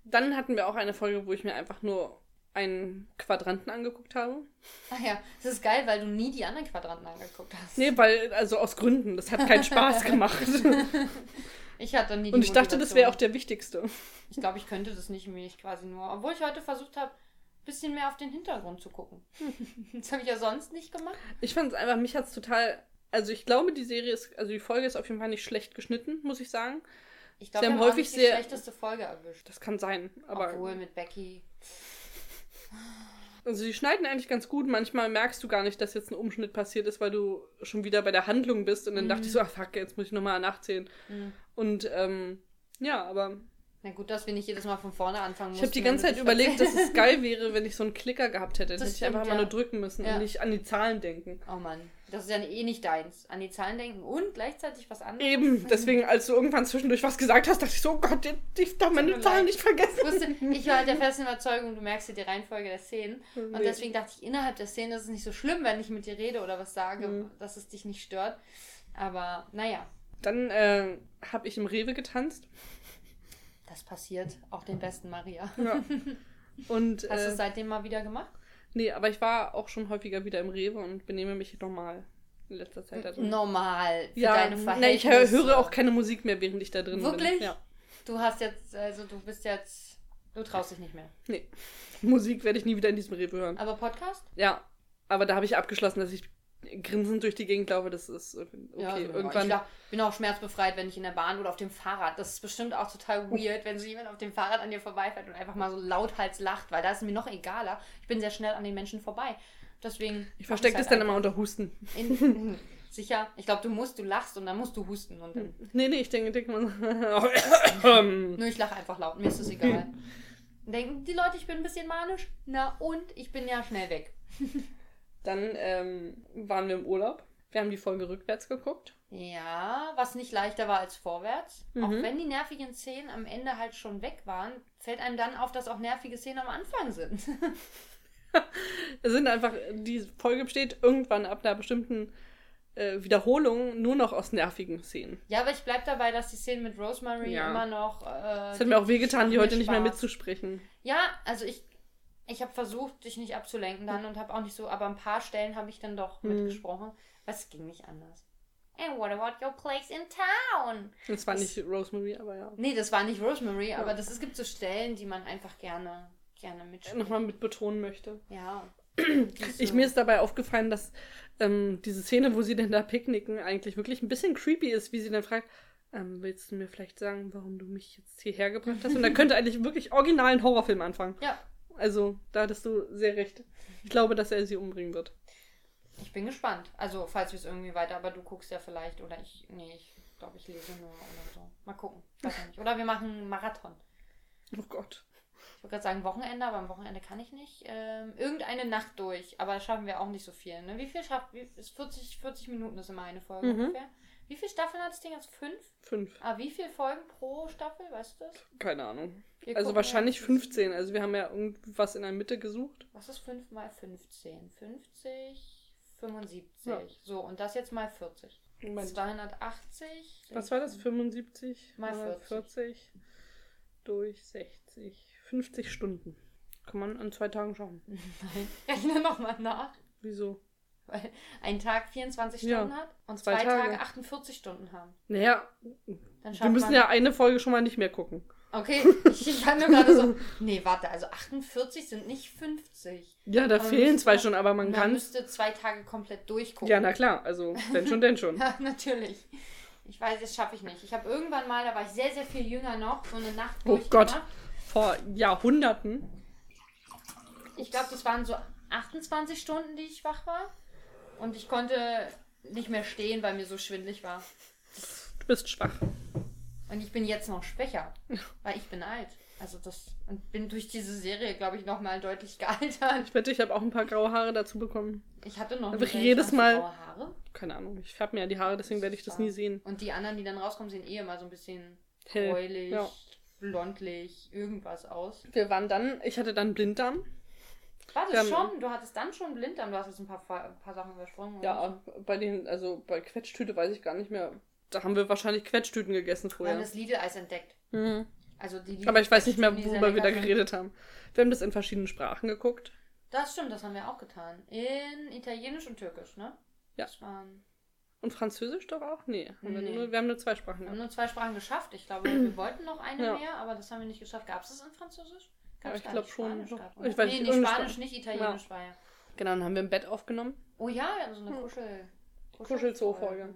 Dann hatten wir auch eine Folge, wo ich mir einfach nur einen Quadranten angeguckt habe. Ach ja, das ist geil, weil du nie die anderen Quadranten angeguckt hast. Nee, weil, also aus Gründen. Das hat keinen Spaß <laughs> gemacht. Ich hatte nie die Und ich dachte, das wäre auch der wichtigste. Ich glaube, ich könnte das nicht mich quasi nur. Obwohl ich heute versucht habe, ein bisschen mehr auf den Hintergrund zu gucken. <laughs> Das habe ich ja sonst nicht gemacht. Ich fand es einfach, mich hat es total. Also ich glaube, die Serie ist, also die Folge ist auf jeden Fall nicht schlecht geschnitten, muss ich sagen. Ich glaube, wir haben häufig nicht die sehr- schlechteste Folge erwischt. Das kann sein, aber Obwohl mit Becky. Also sie schneiden eigentlich ganz gut. Manchmal merkst du gar nicht, dass jetzt ein Umschnitt passiert ist, weil du schon wieder bei der Handlung bist. Und dann Mhm. dachte ich so, ach fuck, jetzt muss ich nochmal nachzählen. Mhm. Und ähm, ja, aber Na gut, dass wir nicht jedes Mal von vorne anfangen ich habe die ganze Zeit überlegt, dass es geil <laughs> wäre, wenn ich so einen Klicker gehabt hätte. Das hätte ich einfach stimmt, mal ja. nur drücken müssen Ja. und nicht an die Zahlen denken. Oh Mann, das ist ja eh nicht deins. An die Zahlen denken und gleichzeitig was anderes. Eben, deswegen, als du irgendwann zwischendurch was gesagt hast, dachte ich so, oh Gott, ich, darf meine Zahlen leid. nicht vergessen. Ich, wusste, ich war halt der <laughs> festen Überzeugung, du merkst dir die Reihenfolge der Szenen. Und Nee. deswegen dachte ich, innerhalb der Szene ist es nicht so schlimm, wenn ich mit dir rede oder was sage, Mhm. dass es dich nicht stört. Aber naja, Dann äh, habe ich im Rewe getanzt. Das passiert auch den besten Maria. Ja. Und <laughs> Hast du äh, es seitdem mal wieder gemacht? nee, aber ich war auch schon häufiger wieder im Rewe und benehme mich normal in letzter Zeit da drin. Normal. Für Ja, deine nee, ich Verhältnisse. höre, auch keine Musik mehr, während ich da drin bin. Wirklich? Ja. Du hast jetzt, also du bist jetzt, du traust dich nicht mehr. Nee. <laughs> Musik werde ich nie wieder in diesem Rewe hören. Aber Podcast? Ja. Aber da habe ich abgeschlossen, dass ich grinsend durch die Gegend laufe. Das ist okay. Ja, also irgendwann. Ich bin auch schmerzbefreit, wenn ich in der Bahn oder auf dem Fahrrad. Das ist bestimmt auch total weird, wenn so jemand auf dem Fahrrad an dir vorbeifährt und einfach mal so lauthals lacht, weil da ist mir noch egaler. Ich bin sehr schnell an den Menschen vorbei. Deswegen. ich verstecke das ich's dann halt immer unter Husten. In, <laughs> sicher. Ich glaube, du musst, du lachst und dann musst du husten. Und dann, Nee, nee, ich denke, denke mal. Nur ich lache einfach laut, mir ist es egal. Denken die Leute, ich bin ein bisschen manisch? Na und? Ich bin ja schnell weg. <laughs> Dann ähm, waren wir im Urlaub. Wir haben die Folge rückwärts geguckt. Ja, was nicht leichter war als vorwärts. Auch Mhm. wenn die nervigen Szenen am Ende halt schon weg waren, fällt einem dann auf, dass auch nervige Szenen am Anfang sind. <laughs> Es sind einfach, die Folge besteht irgendwann ab einer bestimmten äh, Wiederholung nur noch aus nervigen Szenen. ja, aber ich bleib dabei, dass die Szenen mit Rosemary Ja. immer noch. Äh, Es hat mir auch wehgetan, die heute mir nicht mehr Spaß. mitzusprechen. Ja, also ich. Ich habe versucht, dich nicht abzulenken dann und habe auch nicht so, aber ein paar Stellen habe ich dann doch Hm. mitgesprochen. Aber es ging nicht anders. And what about your place in town? Das war Das- nicht Rosemary, aber ja. Nee, das war nicht Rosemary, aber das, es gibt so Stellen, die man einfach gerne, gerne mitspricht. Nochmal mit betonen möchte. Ja. <clears throat> Ich, mir ist dabei aufgefallen, dass ähm, diese Szene, wo sie denn da picknicken, eigentlich wirklich ein bisschen creepy ist, wie sie dann fragt, ähm, willst du mir vielleicht sagen, warum du mich jetzt hierher gebracht hast? Und da könnte <laughs> eigentlich wirklich original ein Horrorfilm anfangen. Ja, Also, da hattest du sehr recht. Ich glaube, dass er sie umbringen wird. ich bin gespannt. Also, falls wir es irgendwie weiter, aber du guckst ja vielleicht oder ich. Nee, ich glaube, ich lese nur oder so. Mal gucken. Weiß nicht. Oder wir machen einen Marathon. Oh Gott. Ich wollte gerade sagen Wochenende, aber am Wochenende kann ich nicht. Ähm, irgendeine Nacht durch, aber das schaffen wir auch nicht so viel. Ne? Wie viel schafft. Wie, ist 40, 40 Minuten ist immer eine Folge Mhm. ungefähr. Wie viele Staffeln hat das Ding jetzt? Fünf? Fünf. Ah, wie viele Folgen pro Staffel? Weißt du das? Keine Ahnung. Wir Also wahrscheinlich jetzt- 15. Also wir haben ja irgendwas in der Mitte gesucht. Was ist 5 mal 15? 50, 75. Ja. So, und das jetzt mal 40. Moment. 280. Was war das? 75 Mal mal 40. 40 durch 60. 50 Stunden. Kann man an zwei Tagen schauen. <laughs> Nein, rechne nochmal nach. Wieso? Weil ein Tag 24 Ja, Stunden hat und zwei zwei, Tage. Tage. 48 Stunden haben. Naja, wir müssen man, ja eine Folge schon mal nicht mehr gucken. Okay, <laughs> ich, war nur gerade so. Nee, warte, also 48 sind nicht 50. Ja, da Aber fehlen zwei schon, aber man Man kann. müsste zwei Tage komplett durchgucken. Ja, na klar. Also, wenn schon, denn schon. <laughs> Ja, natürlich. Ich weiß, das schaffe ich nicht. Ich habe irgendwann mal, da war ich sehr, sehr viel jünger noch, so eine Nacht Oh Gott. Vor Jahrhunderten. Ich glaube, das waren so 28 Stunden, die ich wach war. Und ich konnte nicht mehr stehen, weil mir so schwindlig war. Du bist schwach. Und ich bin jetzt noch schwächer, weil ich bin alt. Also das und bin durch diese Serie, glaube ich, noch mal deutlich <laughs> gealtert. Ich wette, ich habe auch ein paar graue Haare dazu bekommen. Ich hatte noch nicht jedes Mal- graue Haare. Keine Ahnung. Ich färbe mir ja die Haare, deswegen werde ich das nie sehen. Und die anderen, die dann rauskommen, sehen eh immer so ein bisschen Hell, gräulich, ja. blondlich, irgendwas aus. Wir waren dann, ich hatte dann Blinddarm. War Wir das haben- schon? Du hattest dann schon Blinddarm. Du hast jetzt ein paar, ein paar Sachen übersprungen. Ja, bei den, also bei Quetschtüte weiß ich gar nicht mehr. Da haben wir wahrscheinlich Quetschtüten gegessen Wir haben das Lidl-Eis entdeckt. Mhm. Also die Aber ich weiß nicht mehr, worüber wir da geredet haben. Wir haben das in verschiedenen Sprachen geguckt. Das stimmt, das haben wir auch getan. In Italienisch und Türkisch, ne? Ja. Das waren, Und Französisch doch auch? Nee. Haben wir, Nee. nur, wir haben nur zwei Sprachen wir haben nur zwei Sprachen geschafft. Ich glaube, wir wollten noch eine Ja. mehr, aber das haben wir nicht geschafft. Gab es das in Französisch? Ja, Gab's ich gar glaub nicht. schon. Spanisch Doch. gab's, Ich weiß nee, nicht, nee, Spanisch, Sprache. nicht Italienisch war ja. Genau, dann haben wir ein Bett aufgenommen. Oh ja, wir haben so eine Kuschel... Kuschelzoo-Folge.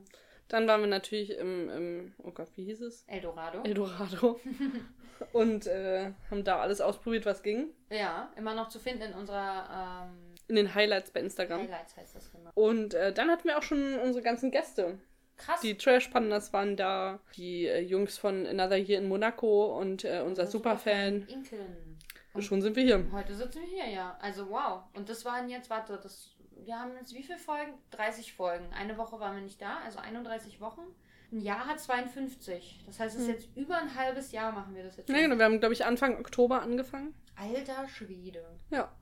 Dann waren wir natürlich im, im oh Gott, wie hieß es? Eldorado. Eldorado. <laughs> und äh, haben da alles ausprobiert, was ging. ja, immer noch zu finden in unserer ähm, In den Highlights bei Instagram. Highlights heißt das genau. Und äh, dann hatten wir auch schon unsere ganzen Gäste. Krass. Die Trash Pandas waren da, die äh, Jungs von Another hier in Monaco und äh, unser Superfan. Inken. Und Schon sind wir hier. heute sitzen wir hier, ja. Also wow. Und das waren jetzt, warte, das, wir haben jetzt wie viele Folgen? 30 Folgen. Eine Woche waren wir nicht da, also 31 Wochen. Ein Jahr hat 52. Das heißt, es ist Hm. jetzt über ein halbes Jahr machen wir das jetzt Ja, genau, wir haben, glaube ich, Anfang Oktober angefangen. Alter Schwede. Ja.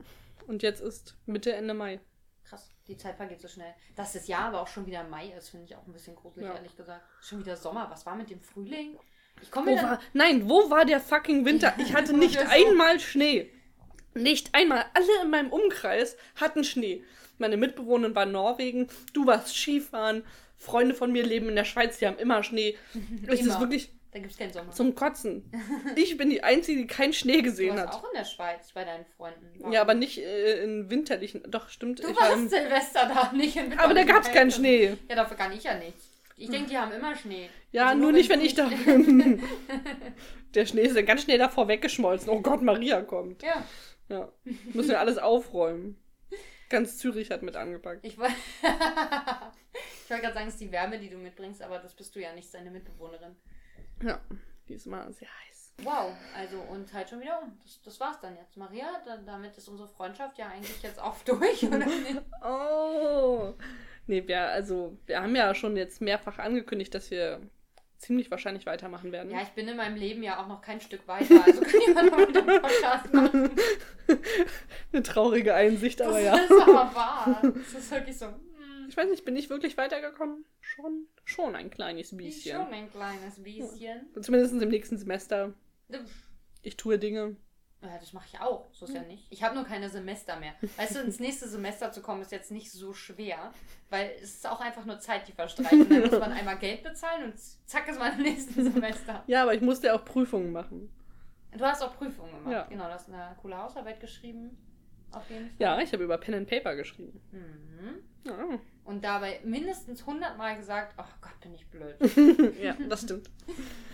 Und jetzt ist Mitte, Ende Mai. Krass, die Zeit vergeht so schnell. Dass das Jahr aber auch schon wieder Mai ist, finde ich auch ein bisschen gruselig, Ja. ehrlich gesagt. Schon wieder Sommer. Was war mit dem Frühling? Ich komme Wo war, nein, wo war der fucking Winter? Ich <laughs> hatte nicht einmal Schnee. Nicht einmal. Alle in meinem Umkreis hatten Schnee. Meine Mitbewohnerin war in Norwegen, du warst Skifahren, Freunde von mir leben in der Schweiz, die haben immer Schnee. <laughs> Es ist wirklich Da gibt es keinen Sommer. zum Kotzen. <laughs> Ich bin die Einzige, die keinen Schnee du gesehen warst hat. auch in der Schweiz bei deinen Freunden. Warum? Ja, aber nicht äh, in winterlichen. Doch, stimmt. Du ich war warst im, Silvester da, nicht in aber da gab es keinen Schnee. Ja, dafür kann ich ja nichts. Ich denke, die haben immer Schnee. Ja, Also nur nicht, wenn ich da bin. <laughs> <laughs> Der Schnee ist dann ganz schnell davor weggeschmolzen. Oh Gott, Maria kommt. Ja, Ja. Müssen wir alles aufräumen. Ganz Zürich hat mit angepackt. ich wollte <laughs> ich wollte gerade sagen, es ist die Wärme, die du mitbringst, aber das bist du ja nicht, deine Mitbewohnerin. Ja, diesmal sehr heiß. Wow, also und halt schon wieder um. Das, das war's dann jetzt. Maria, da, damit ist unsere Freundschaft ja eigentlich jetzt auch <laughs> durch, oder nicht? Oh. Nee, wir, also, wir haben ja schon jetzt mehrfach angekündigt, dass wir ziemlich wahrscheinlich weitermachen werden. Ja, ich bin in meinem Leben ja auch noch kein Stück weiter, also kann mal noch mit dem Podcast <laughs> machen. Eine traurige Einsicht, Das aber ja. ist aber wahr. Das ist wirklich so. hm, Ich weiß nicht, bin ich wirklich weitergekommen? Schon, schon ein kleines bisschen. schon ein kleines bisschen. Zumindest im nächsten Semester. Ich tue Dinge. Ja, das mache ich auch. So ist ja nicht. Ich habe nur keine Semester mehr. Weißt du, ins nächste Semester zu kommen, ist jetzt nicht so schwer, weil es ist auch einfach nur Zeit, die verstreichen. Dann muss man einmal Geld bezahlen und zack ist man im nächsten <laughs> Semester. Ja, aber ich musste ja auch Prüfungen machen. Du hast auch Prüfungen gemacht. Ja. Genau, du hast eine coole Hausarbeit geschrieben. Auf jeden Fall. Ja, ich habe über Pen and Paper geschrieben. Mhm. Ja, Und dabei mindestens 100 Mal gesagt, ach Gott, bin ich blöd. <laughs> ja das stimmt.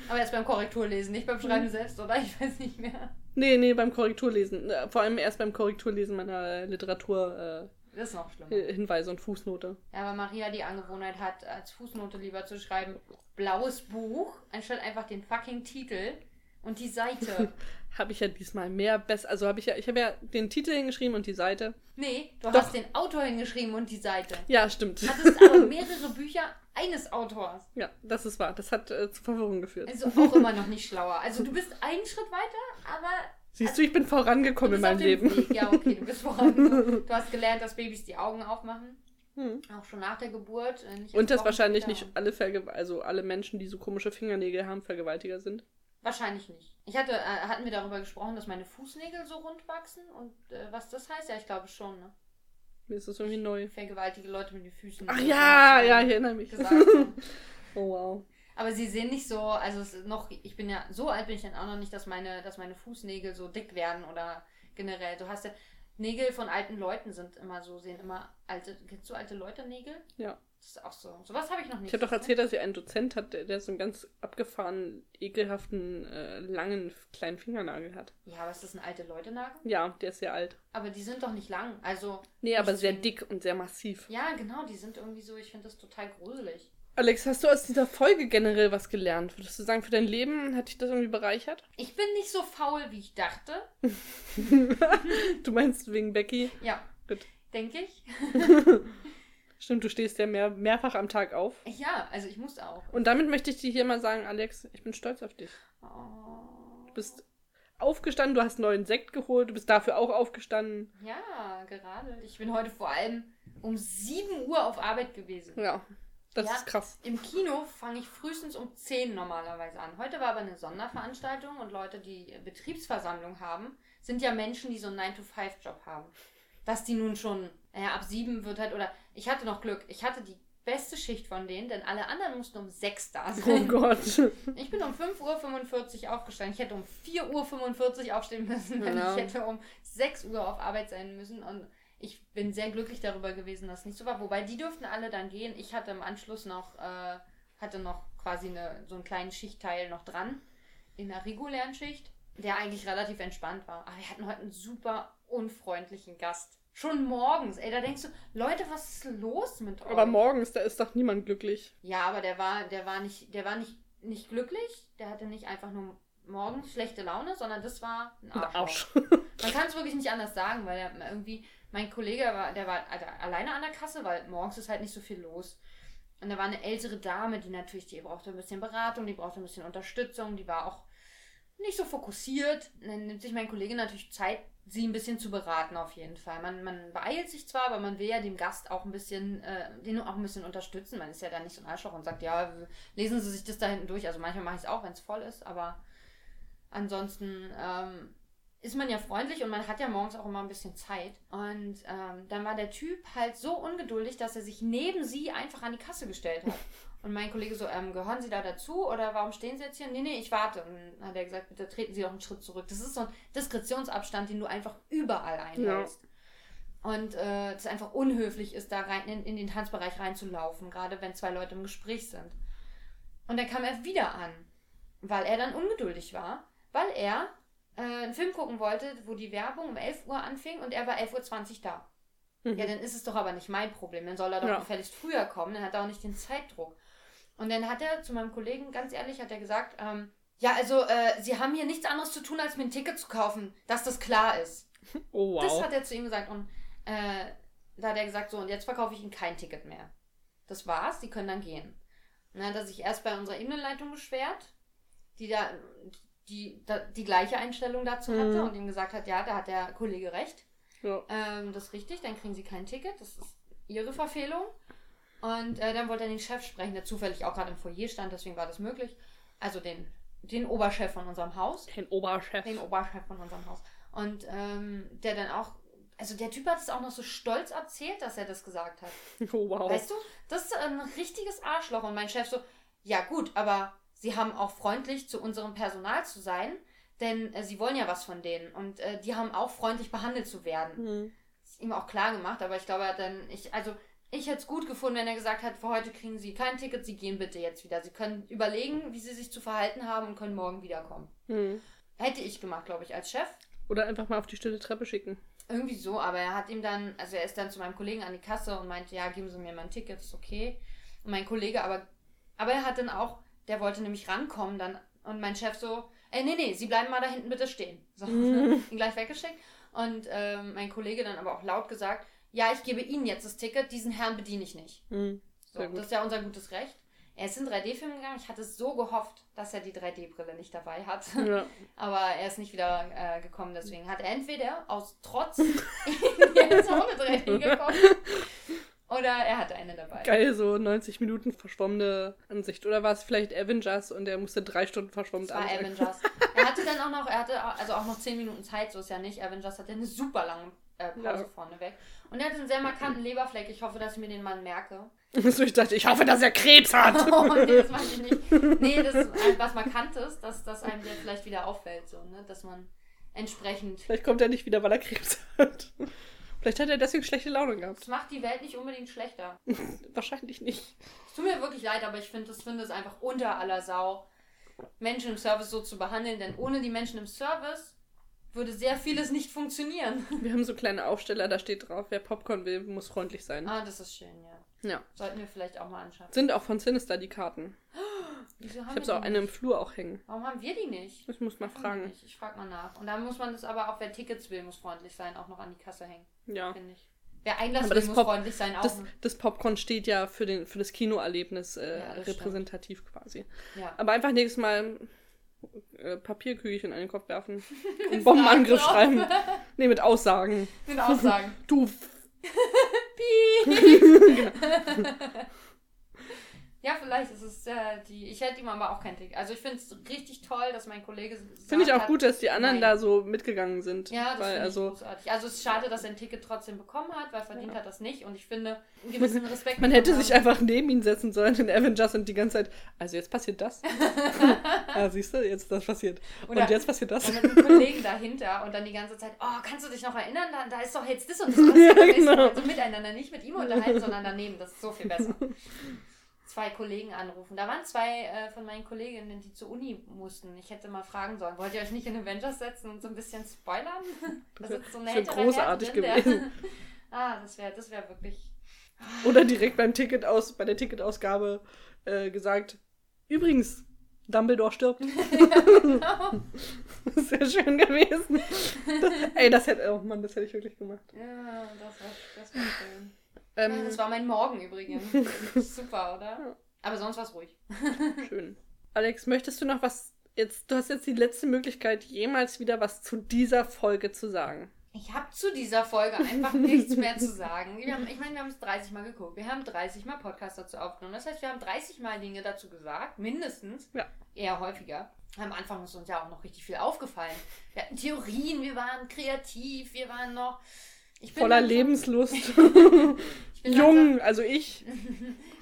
Aber jetzt beim Korrekturlesen, nicht beim Mhm. Schreiben selbst, oder? Ich weiß nicht mehr. Nee, nee, beim Korrekturlesen. Äh, Vor allem erst beim Korrekturlesen meiner Literaturhinweise Das ist noch schlimmer. äh, Hinweise und Fußnote. Ja, aber Maria die Angewohnheit hat, als Fußnote lieber zu schreiben, blaues Buch, anstatt einfach den fucking Titel und die Seite. <laughs> Habe ich ja diesmal mehr besser. Also habe ich ja, ich habe ja den Titel hingeschrieben und die Seite. Nee, du Doch. hast den Autor hingeschrieben und die Seite. Ja, stimmt. Hattest aber <laughs> mehrere Bücher eines Autors. Ja, das ist wahr. Das hat äh, zu Verwirrung geführt. Also auch immer noch <laughs> nicht schlauer. Also du bist einen Schritt weiter, aber Siehst du, ich bin vorangekommen in meinem Leben. Weg. Ja, okay, du bist voran. <laughs> Du hast gelernt, dass Babys die Augen aufmachen. Hm. Auch schon nach der Geburt. äh, Und dass wahrscheinlich nicht alle Verge also alle Menschen, die so komische Fingernägel haben, Vergewaltiger sind. Wahrscheinlich nicht. Ich hatte, äh, hatten wir darüber gesprochen, dass meine Fußnägel so rund wachsen und äh, was das heißt? Ja, ich glaube schon, ne? Mir ist das irgendwie neu. Vergewaltige Leute mit den Füßen. Ach ja, was, ja, ich erinnere mich. Gesagt. <laughs> Oh wow. Aber sie sehen nicht so, also es ist noch, ich bin ja, so alt bin ich dann auch noch nicht, dass meine, dass meine Fußnägel so dick werden oder generell. Du hast ja, Nägel von alten Leuten sind immer so, sehen immer alte, kennst du alte Leute Nägel? Ja. Das ist auch so. Sowas habe ich noch nicht. Ich habe doch erzählt, dass ich einen Dozent hat, der, der so einen ganz abgefahrenen, ekelhaften, äh, langen, kleinen Fingernagel hat. Ja, aber ist das ein alte Leute Nagel? Ja, der ist sehr alt. Aber die sind doch nicht lang. Also, Nee, aber sehr dick und sehr massiv. ja, genau, die sind irgendwie so, ich finde das total gruselig. Alex, hast du aus dieser Folge generell was gelernt? Würdest du sagen, für dein Leben hat dich das irgendwie bereichert? Ich bin nicht so faul, wie ich dachte. <laughs> Du meinst wegen Becky? Ja. Gut. Denke ich. <laughs> Stimmt, du stehst ja mehr, mehrfach am Tag auf. Ja, also ich muss auch. Und damit möchte ich dir hier mal sagen, Alex, ich bin stolz auf dich. Oh. Du bist aufgestanden, du hast neuen Sekt geholt, du bist dafür auch aufgestanden. Ja, gerade. Ich bin heute vor allem um 7 Uhr auf Arbeit gewesen. Ja, das Ja. ist krass. Im Kino fange ich frühestens um 10 normalerweise an. Heute war aber eine Sonderveranstaltung und Leute, die Betriebsversammlung haben, sind ja Menschen, die so einen 9-to-5-Job haben. Dass die nun schon, ja, ab 7 wird halt, oder ich hatte noch Glück, ich hatte die beste Schicht von denen, denn alle anderen mussten um 6 da Oh sein. Gott. <laughs> Ich bin um 5.45 Uhr aufgestanden. Ich hätte um 4.45 Uhr aufstehen müssen, wenn Ja. ich hätte um 6 Uhr auf Arbeit sein müssen. Und ich bin sehr glücklich darüber gewesen, dass es nicht so war. Wobei die durften alle dann gehen. Ich hatte im Anschluss noch äh, hatte noch quasi eine, so einen kleinen Schichtteil noch dran in der regulären Schicht, der eigentlich relativ entspannt war. Aber wir hatten heute einen super unfreundlichen Gast. Schon morgens, ey, da denkst du, Leute, was ist los mit euch? Aber morgens, da ist doch niemand glücklich. Ja, aber der war, der war nicht, der war nicht, nicht glücklich. Der hatte nicht einfach nur morgens schlechte Laune, sondern das war ein Arsch. <laughs> Man kann es wirklich nicht anders sagen, weil er irgendwie, mein Kollege war, der war alleine an der Kasse, weil morgens ist halt nicht so viel los. Und da war eine ältere Dame, die natürlich, die brauchte ein bisschen Beratung, die brauchte ein bisschen Unterstützung, die war auch nicht so fokussiert. Dann nimmt sich mein Kollege natürlich Zeit, sie ein bisschen zu beraten auf jeden Fall. Man, man beeilt sich zwar, aber man will ja dem Gast auch ein bisschen, äh, den auch ein bisschen unterstützen. Man ist ja da nicht so ein Arschloch und sagt, ja, lesen Sie sich das da hinten durch. Also manchmal mache ich es auch, wenn es voll ist, aber ansonsten ähm, ist man ja freundlich und man hat ja morgens auch immer ein bisschen Zeit. Und ähm, dann war der Typ halt so ungeduldig, dass er sich neben sie einfach an die Kasse gestellt hat. <laughs> Und mein Kollege so, ähm, gehören Sie da dazu oder warum stehen Sie jetzt hier? Nee, nee, ich warte. Und dann hat er gesagt, bitte treten Sie doch einen Schritt zurück. Das ist so ein Diskretionsabstand, den du einfach überall einhältst. Und äh, das einfach unhöflich ist, da rein in, in den Tanzbereich reinzulaufen, gerade wenn zwei Leute im Gespräch sind. Und dann kam er wieder an, weil er dann ungeduldig war, weil er äh, einen Film gucken wollte, wo die Werbung um 11 Uhr anfing und er war 11.20 Uhr da. Mhm. Ja, dann ist es doch aber nicht mein Problem. Dann soll er doch Ja. gefälligst früher kommen, dann hat er auch nicht den Zeitdruck. Und dann hat er zu meinem Kollegen, ganz ehrlich, hat er gesagt, ähm, ja, also, äh, Sie haben hier nichts anderes zu tun, als mir ein Ticket zu kaufen, dass das klar ist. <laughs> Oh, Das wow. hat er zu ihm gesagt. Und äh, da hat er gesagt, so, und jetzt verkaufe ich Ihnen kein Ticket mehr. Das war's, die können dann gehen. Und dann hat er sich erst bei unserer Innenleitung beschwert, die da die, die gleiche Einstellung dazu hatte Mhm. und ihm gesagt hat, ja, da hat der Kollege recht. Ja. Ähm, das ist richtig, dann kriegen sie kein Ticket, das ist ihre Verfehlung. Und äh, dann wollte er den Chef sprechen, der zufällig auch gerade im Foyer stand, deswegen war das möglich. Also den, den Oberchef von unserem Haus Den Oberchef. den Oberchef von unserem Haus. Und ähm, der dann auch, also der Typ hat es auch noch so stolz erzählt, dass er das gesagt hat. Oh, <laughs> wow. Weißt du, das ist ein richtiges Arschloch. Und mein Chef so, ja gut, aber sie haben auch freundlich zu unserem Personal zu sein, denn äh, sie wollen ja was von denen. Und äh, die haben auch freundlich behandelt zu werden. Hm. Ist ihm auch klar gemacht, aber ich glaube, er hat dann, ich, also ich hätte es gut gefunden, wenn er gesagt hat, für heute kriegen sie kein Ticket, sie gehen bitte jetzt wieder. Sie können überlegen, wie sie sich zu verhalten haben und können morgen wiederkommen. Hm. Hätte ich gemacht, glaube ich, als Chef. Oder einfach mal auf die stille Treppe schicken. Irgendwie so, aber er hat ihm dann, also er ist dann zu meinem Kollegen an die Kasse und meinte, ja, geben Sie mir mein Ticket, ist okay. Und mein Kollege aber, aber er hat dann auch, der wollte nämlich rankommen dann und mein Chef so, ey, nee, nee, Sie bleiben mal da hinten bitte stehen. So, <laughs> ihn gleich weggeschickt. Und ähm, mein Kollege dann aber auch laut gesagt, ja, ich gebe Ihnen jetzt das Ticket, diesen Herrn bediene ich nicht. Hm. So, das ist ja unser gutes Recht. Er ist in 3D-Film gegangen. Ich hatte so gehofft, dass er die 3D-Brille nicht dabei hat. Ja. <laughs> Aber er ist nicht wieder äh, gekommen, deswegen hat er entweder aus Trotz jetzt ohne 3D gekommen <laughs> oder er hatte eine dabei. Geil, so 90 Minuten verschwommene Ansicht. Oder war es vielleicht Avengers und er musste drei Stunden verschwommen Das war ansehen? Avengers. Er hatte dann auch noch, er hatte auch- also auch noch 10 Minuten Zeit, so ist ja nicht. Avengers hatte eine super lange äh, Pause Ja. vorne weg. Und er hatte einen sehr markanten Leberfleck. Ich hoffe, dass ich mir den Mann merke. <laughs> So, ich dachte, ich hoffe, dass er Krebs hat. <laughs> Oh, nee, das meine ich nicht. Nee, das ist ein- was Markantes, dass das einem der vielleicht wieder auffällt, so, ne? Dass man entsprechend. Vielleicht kommt er nicht wieder, weil er Krebs hat. Vielleicht hat er deswegen schlechte Laune gehabt. Das macht die Welt nicht unbedingt schlechter. <laughs> Wahrscheinlich nicht. Es tut mir wirklich leid, aber ich finde das es einfach unter aller Sau, Menschen im Service so zu behandeln, denn ohne die Menschen im Service würde sehr vieles nicht funktionieren. <laughs> Wir haben so kleine Aufsteller, da steht drauf, wer Popcorn will, muss freundlich sein. Ah, das ist schön, ja. Ja. Sollten wir vielleicht auch mal anschaffen. Sind auch von Sinister die Karten. <gasps> Wieso haben Ich habe so auch eine im? Flur auch hängen. Warum haben wir die nicht? Ich muss mal fragen. nicht. Ich frage mal nach. Und dann muss man das aber auch, wer Tickets will, muss freundlich sein, auch noch an die Kasse hängen, Ja. finde ich. Wer Einlass will, das muss Pop- freundlich sein, auch. Das, das Popcorn steht ja für, den, für das Kinoerlebnis äh, Ja, das repräsentativ quasi. ja. Aber einfach nächstes Mal äh, Papierkügelchen an den Kopf werfen. <laughs> Und Bombenangriff schreiben. Nee, mit Aussagen. <laughs> Mit Aussagen. <laughs> Du. f- Ja, vielleicht ist es äh, die. Ich hätte ihm aber auch kein Ticket. Also ich finde es richtig toll, dass mein Kollege. Finde ich auch hat- gut, dass die anderen Nein. da so mitgegangen sind. Ja, das weil, also, ich großartig. Also es ist schade, dass er ein Ticket trotzdem bekommen hat, weil verdient hat das nicht. Und ich finde, einen gewissen <laughs> Respekt. Man hätte sich einfach neben ihn setzen sollen in Avengers und die ganze Zeit, also jetzt passiert das. <laughs> ja, siehst du, jetzt das passiert. Oder- und jetzt passiert das. Und mit einem Kollegen dahinter und dann die ganze Zeit, oh, kannst du dich noch erinnern? Da, da ist doch jetzt das und das. <laughs> Ja, genau. Also miteinander, nicht mit ihm unterhalten, sondern daneben. Das ist so viel besser. Zwei Kollegen anrufen. Da waren zwei äh, von meinen Kolleginnen, die zur Uni mussten. Ich hätte mal fragen sollen, wollt ihr euch nicht in Avengers setzen und so ein bisschen spoilern? <laughs> Da sitzt so ein <laughs> Das wär älterer großartig drin, gewesen. Der, ah, das wäre das wär wirklich. Oder direkt beim Ticket aus, bei der Ticketausgabe äh, gesagt, übrigens, Dumbledore stirbt. <laughs> genau. Sehr schön gewesen. Das, ey, das hätte, oh Mann, das hätte ich wirklich gemacht. Ja, das war, das war schön. Ähm, das war mein Morgen übrigens. <laughs> Super, oder? Aber sonst war es ruhig. <laughs> Schön. Alex, möchtest du noch was jetzt, du hast jetzt die letzte Möglichkeit, jemals wieder was zu dieser Folge zu sagen. Ich habe zu dieser Folge einfach <laughs> nichts mehr zu sagen. Haben, ich meine, wir haben es 30 Mal geguckt. Wir haben 30 Mal Podcast dazu aufgenommen. Das heißt, wir haben 30 Mal Dinge dazu gesagt, mindestens. Ja. Eher häufiger. Am Anfang ist uns ja auch noch richtig viel aufgefallen. Wir hatten Theorien, wir waren kreativ, wir waren noch. Ich bin Voller Lebenslust. <laughs> ich bin Jung, also ich. <laughs>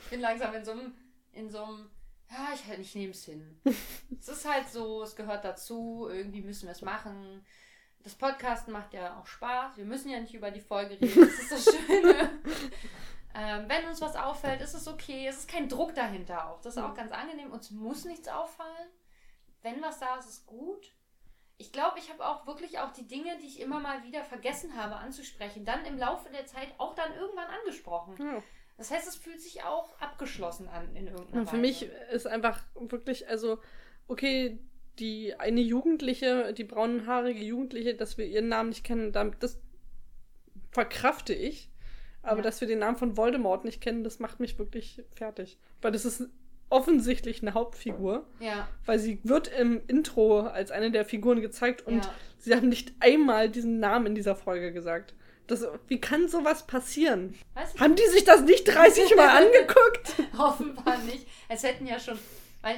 Ich bin langsam in so einem, in so einem, ja, ich, ich nehme es hin. es ist halt so, es gehört dazu, irgendwie müssen wir es machen. Das Podcasten macht ja auch Spaß. Wir müssen ja nicht über die Folge reden. Das ist das <laughs> Schöne. ähm, wenn uns was auffällt, ist es okay. Es ist kein Druck dahinter auch. Das ist auch ganz angenehm. Uns muss nichts auffallen. Wenn was da ist, ist gut. Ich glaube, ich habe auch wirklich auch die Dinge, die ich immer mal wieder vergessen habe anzusprechen, dann im Laufe der Zeit auch dann irgendwann angesprochen. Ja. Das heißt, es fühlt sich auch abgeschlossen an in irgendeiner Und für Weise. mich ist einfach wirklich, also, okay, die eine Jugendliche, die braunhaarige Jugendliche, dass wir ihren Namen nicht kennen, damit- das verkrafte ich. Aber Ja. dass wir den Namen von Voldemort nicht kennen, das macht mich wirklich fertig. Weil das ist offensichtlich eine Hauptfigur. Ja, Weil sie wird im Intro als eine der Figuren gezeigt und Ja. sie haben nicht einmal diesen Namen in dieser Folge gesagt. Das, wie kann sowas passieren? weiß Haben die sich das nicht 30 Mal <laughs> angeguckt? <laughs> Offenbar nicht. Es hätten ja schon,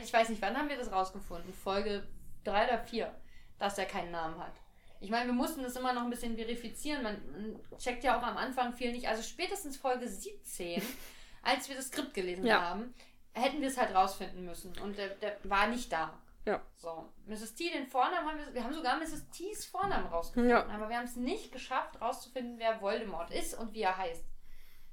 ich weiß nicht, wann haben wir das rausgefunden? Folge 3 oder 4, dass er keinen Namen hat. Ich meine, wir mussten das immer noch ein bisschen verifizieren. Man, man checkt ja auch am Anfang viel nicht. Also spätestens Folge 17, als wir das Skript gelesen Ja. haben, hätten wir es halt rausfinden müssen. Und der, der war nicht da. Ja. So. Mrs. T, den Vornamen haben wir, wir haben sogar Mrs. T's Vornamen rausgefunden. Ja. Aber wir haben es nicht geschafft, rauszufinden, wer Voldemort ist und wie er heißt.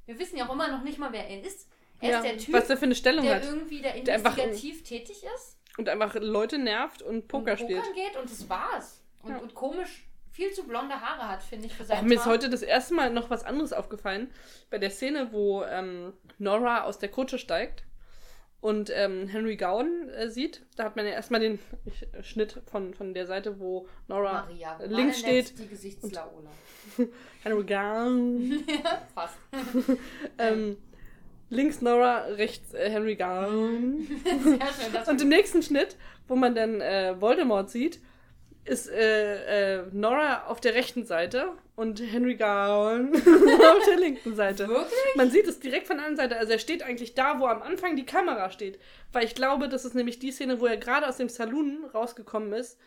Wir wissen ja auch immer noch nicht mal, wer er ist. Er Ja, ist der Typ, was er für eine Stellung der hat. irgendwie da Der investigativ tätig ist Und einfach Leute nervt und Poker und spielt. Pokern geht und das war's. Und, Ja. und komisch viel zu blonde Haare hat, finde ich, für Auch seinen mir ist heute das erste Mal noch was anderes aufgefallen. Bei der Szene, wo ähm, Nora aus der Kutsche steigt und ähm, Henry Gowan äh, sieht, da hat man ja erstmal den ich, Schnitt von, von der Seite, wo Nora Maria, links steht. Die Gesichtslaola. <laughs> Henry Gowan. <laughs> Fast. <laughs> ähm, links Nora, rechts äh, Henry Gowan. Sehr schön. Das Und im nächsten Schnitt, wo man dann äh, Voldemort sieht, ist äh, äh, Nora auf der rechten Seite und Henry Gowan <laughs> auf der linken Seite. Wirklich? Man sieht es direkt von der anderen Seite. Also er steht eigentlich da, wo am Anfang die Kamera steht. Weil ich glaube, das ist nämlich die Szene, wo er gerade aus dem Saloon rausgekommen ist.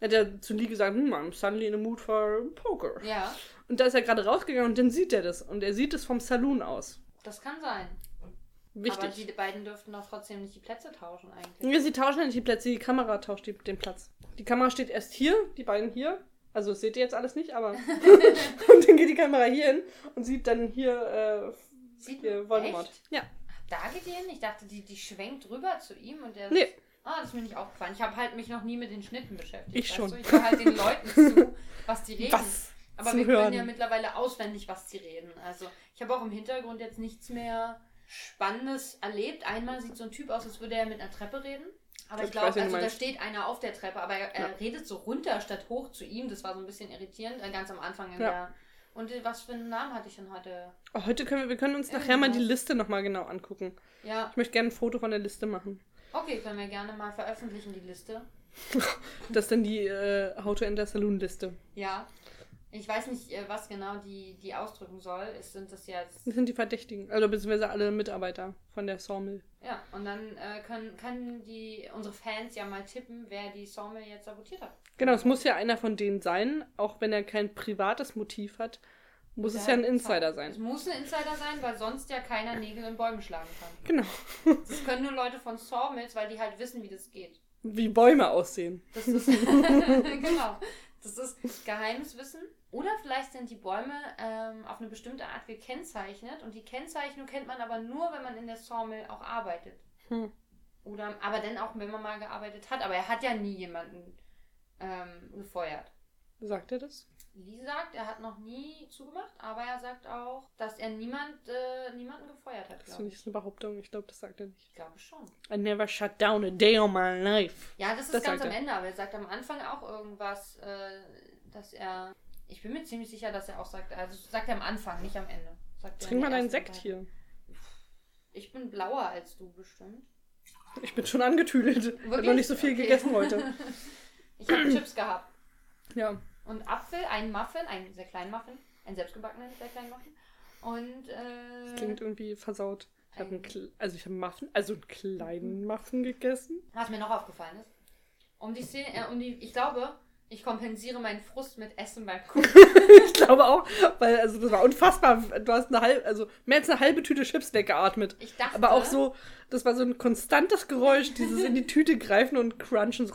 Hat er zu Lee gesagt, hm, I'm suddenly in a mood for poker. Ja, Und da ist er gerade rausgegangen und dann sieht er das. Und er sieht es vom Saloon aus. das kann sein. Aber Wichtig. die beiden dürften doch trotzdem nicht die Plätze tauschen eigentlich. Ja, sie tauschen ja nicht die Plätze, die Kamera tauscht die, den Platz. Die Kamera steht erst hier, die beiden hier. Also das seht ihr jetzt alles nicht, aber. <laughs> und dann geht die Kamera hier hin und sieht dann hier, Sieht äh, hier Voldemort. Echt? Ja. Da geht die hin? Ich dachte, die, die schwenkt rüber zu ihm und der. Nee. Ah, das ist mir nicht aufgefallen. Ich habe halt mich noch nie mit den Schnitten beschäftigt. Ich schon. Du? Ich höre halt den Leuten zu, <laughs> was die reden. Was? Aber wir hören. können ja mittlerweile auswendig, was sie reden. Also ich habe auch im Hintergrund jetzt nichts mehr Spannendes erlebt. Einmal sieht so ein Typ aus, als würde er mit einer Treppe reden. Aber ich Ich glaube, also da steht einer auf der Treppe, aber er, er Ja. redet so runter statt hoch zu ihm. Das war so ein bisschen irritierend, äh, ganz am Anfang in Ja. der. Und äh, was für einen Namen hatte ich denn heute? Oh, heute können wir, wir können uns nachher mal die Irgendwas. Liste nochmal genau angucken. Ja, Ich möchte gerne ein Foto von der Liste machen. okay, können wir gerne mal veröffentlichen, die Liste. <laughs> Das ist dann die äh, How to Enter Saloon Liste. Ja. Ich weiß nicht, äh, was genau die, die ausdrücken soll. Es sind das jetzt. Das sind die Verdächtigen. Also beziehungsweise alle Mitarbeiter von der Sawmill. Ja, und dann äh, können, können die, unsere Fans ja mal tippen, wer die Sawmill jetzt sabotiert hat. Genau, es muss ja einer von denen sein, auch wenn er kein privates Motiv hat, muss es ja ein Insider Es sein. muss ein Insider sein, weil sonst ja keiner Nägel in Bäume schlagen kann. Genau. <laughs> Das können nur Leute von Sawmills, weil die halt wissen, wie das geht. Wie Bäume aussehen. Das ist <laughs> genau. Das ist geheimes Wissen. Oder vielleicht sind die Bäume ähm, auf eine bestimmte Art gekennzeichnet und die Kennzeichnung kennt man aber nur, wenn man in der Sawmill auch arbeitet. Hm. Oder, aber dann auch, wenn man mal gearbeitet hat. Aber er hat ja nie jemanden ähm, gefeuert. Sagt er das? Lee sagt, er hat noch nie zugemacht, aber er sagt auch, dass er niemand, äh, niemanden gefeuert hat, Das finde ich. eine Behauptung. Ich glaube, das sagt er nicht. Ich glaube schon. I never shut down a day of my life. Ja, das ist Das ganz am. Ende, aber er sagt am Anfang auch irgendwas, äh, dass er. Ich bin mir ziemlich sicher, dass er auch sagt, also sagt er am Anfang, nicht am Ende. Sagt Trink in mal deinen Sekt Seite. hier. Ich bin blauer als du bestimmt. Ich bin schon angetüdelt. Ich habe noch nicht so viel Okay. gegessen heute. <laughs> Ich habe Chips gehabt. Ja. Und Apfel, einen Muffin, einen sehr kleinen Muffin, einen selbstgebackenen sehr kleinen Muffin. Und äh, Das klingt irgendwie versaut. Ich habe einen, also ich habe Muffin, also einen kleinen Muffin gegessen. was mir noch aufgefallen ist, um die Szene, äh, um die, ich glaube, ich kompensiere meinen Frust mit Essen beim Gucken. <laughs> ich glaube auch, weil also das war unfassbar. Du hast eine halbe, also mehr als eine halbe Tüte Chips weggeatmet. Ich dachte, Aber auch so, das war so ein konstantes Geräusch, dieses in die Tüte greifen und crunchen. So.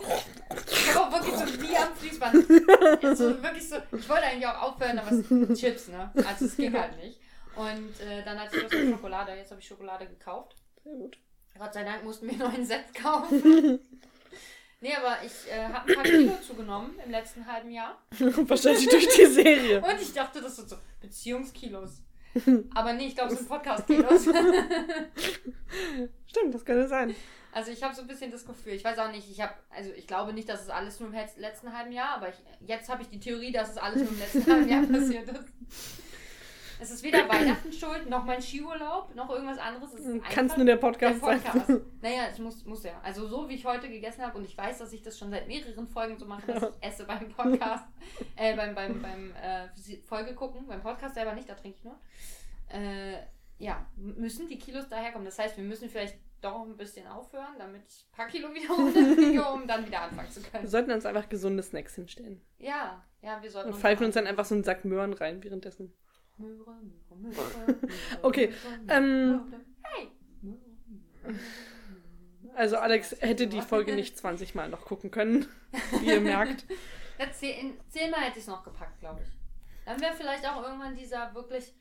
Ich habe auch wirklich so wie am Fließband. <laughs> Also wirklich so, ich wollte eigentlich auch aufhören, aber es Chips, ne? Also es ging halt nicht. Und äh, dann hatte ich Lust auf Schokolade. Jetzt habe ich Schokolade gekauft. Sehr gut. Gott sei Dank mussten wir noch ein Set kaufen. <laughs> Nee, aber ich äh, habe ein paar Kilo <clears throat> zugenommen im letzten halben Jahr. Wahrscheinlich durch die Serie. Und ich dachte, das sind so Beziehungskilos. <laughs> Aber nee, ich glaube, es sind Podcast-Kilos. <laughs> Stimmt, das könnte sein. Also ich habe so ein bisschen das Gefühl, ich weiß auch nicht, ich habe, also ich glaube nicht, dass es alles nur im letzten halben Jahr, aber ich, jetzt habe ich die Theorie, dass es alles nur im letzten halben Jahr <laughs> passiert ist. Es ist weder Weihnachten schuld, noch mein Skiurlaub, noch irgendwas anderes. Es ist Kann es einfach nur der Podcast, der Podcast. sein. Naja, es muss, muss ja. Also so wie ich heute gegessen habe und ich weiß, dass ich das schon seit mehreren Folgen so mache, dass <laughs> ich esse beim Podcast, äh, beim, beim, beim äh, Folge gucken, beim Podcast selber nicht, da trinke ich nur. Äh, ja, müssen die Kilos daherkommen. Das heißt, wir müssen vielleicht doch ein bisschen aufhören, damit ich ein paar Kilo wieder <laughs> runterkriege, um dann wieder anfangen zu Wir können. sollten uns einfach gesunde Snacks hinstellen. Ja, ja, wir sollten Und pfeifen uns dann einfach so einen Sack Möhren rein währenddessen. Möhre, Möhre, Möhre, <laughs> Okay, ähm. Hey! Also Alex hätte die Folge nicht 20 Mal noch gucken können, wie ihr merkt. <laughs> Ja, zehn, zehnmal hätte ich es noch gepackt, glaube ich. Dann wäre vielleicht auch irgendwann dieser wirklich,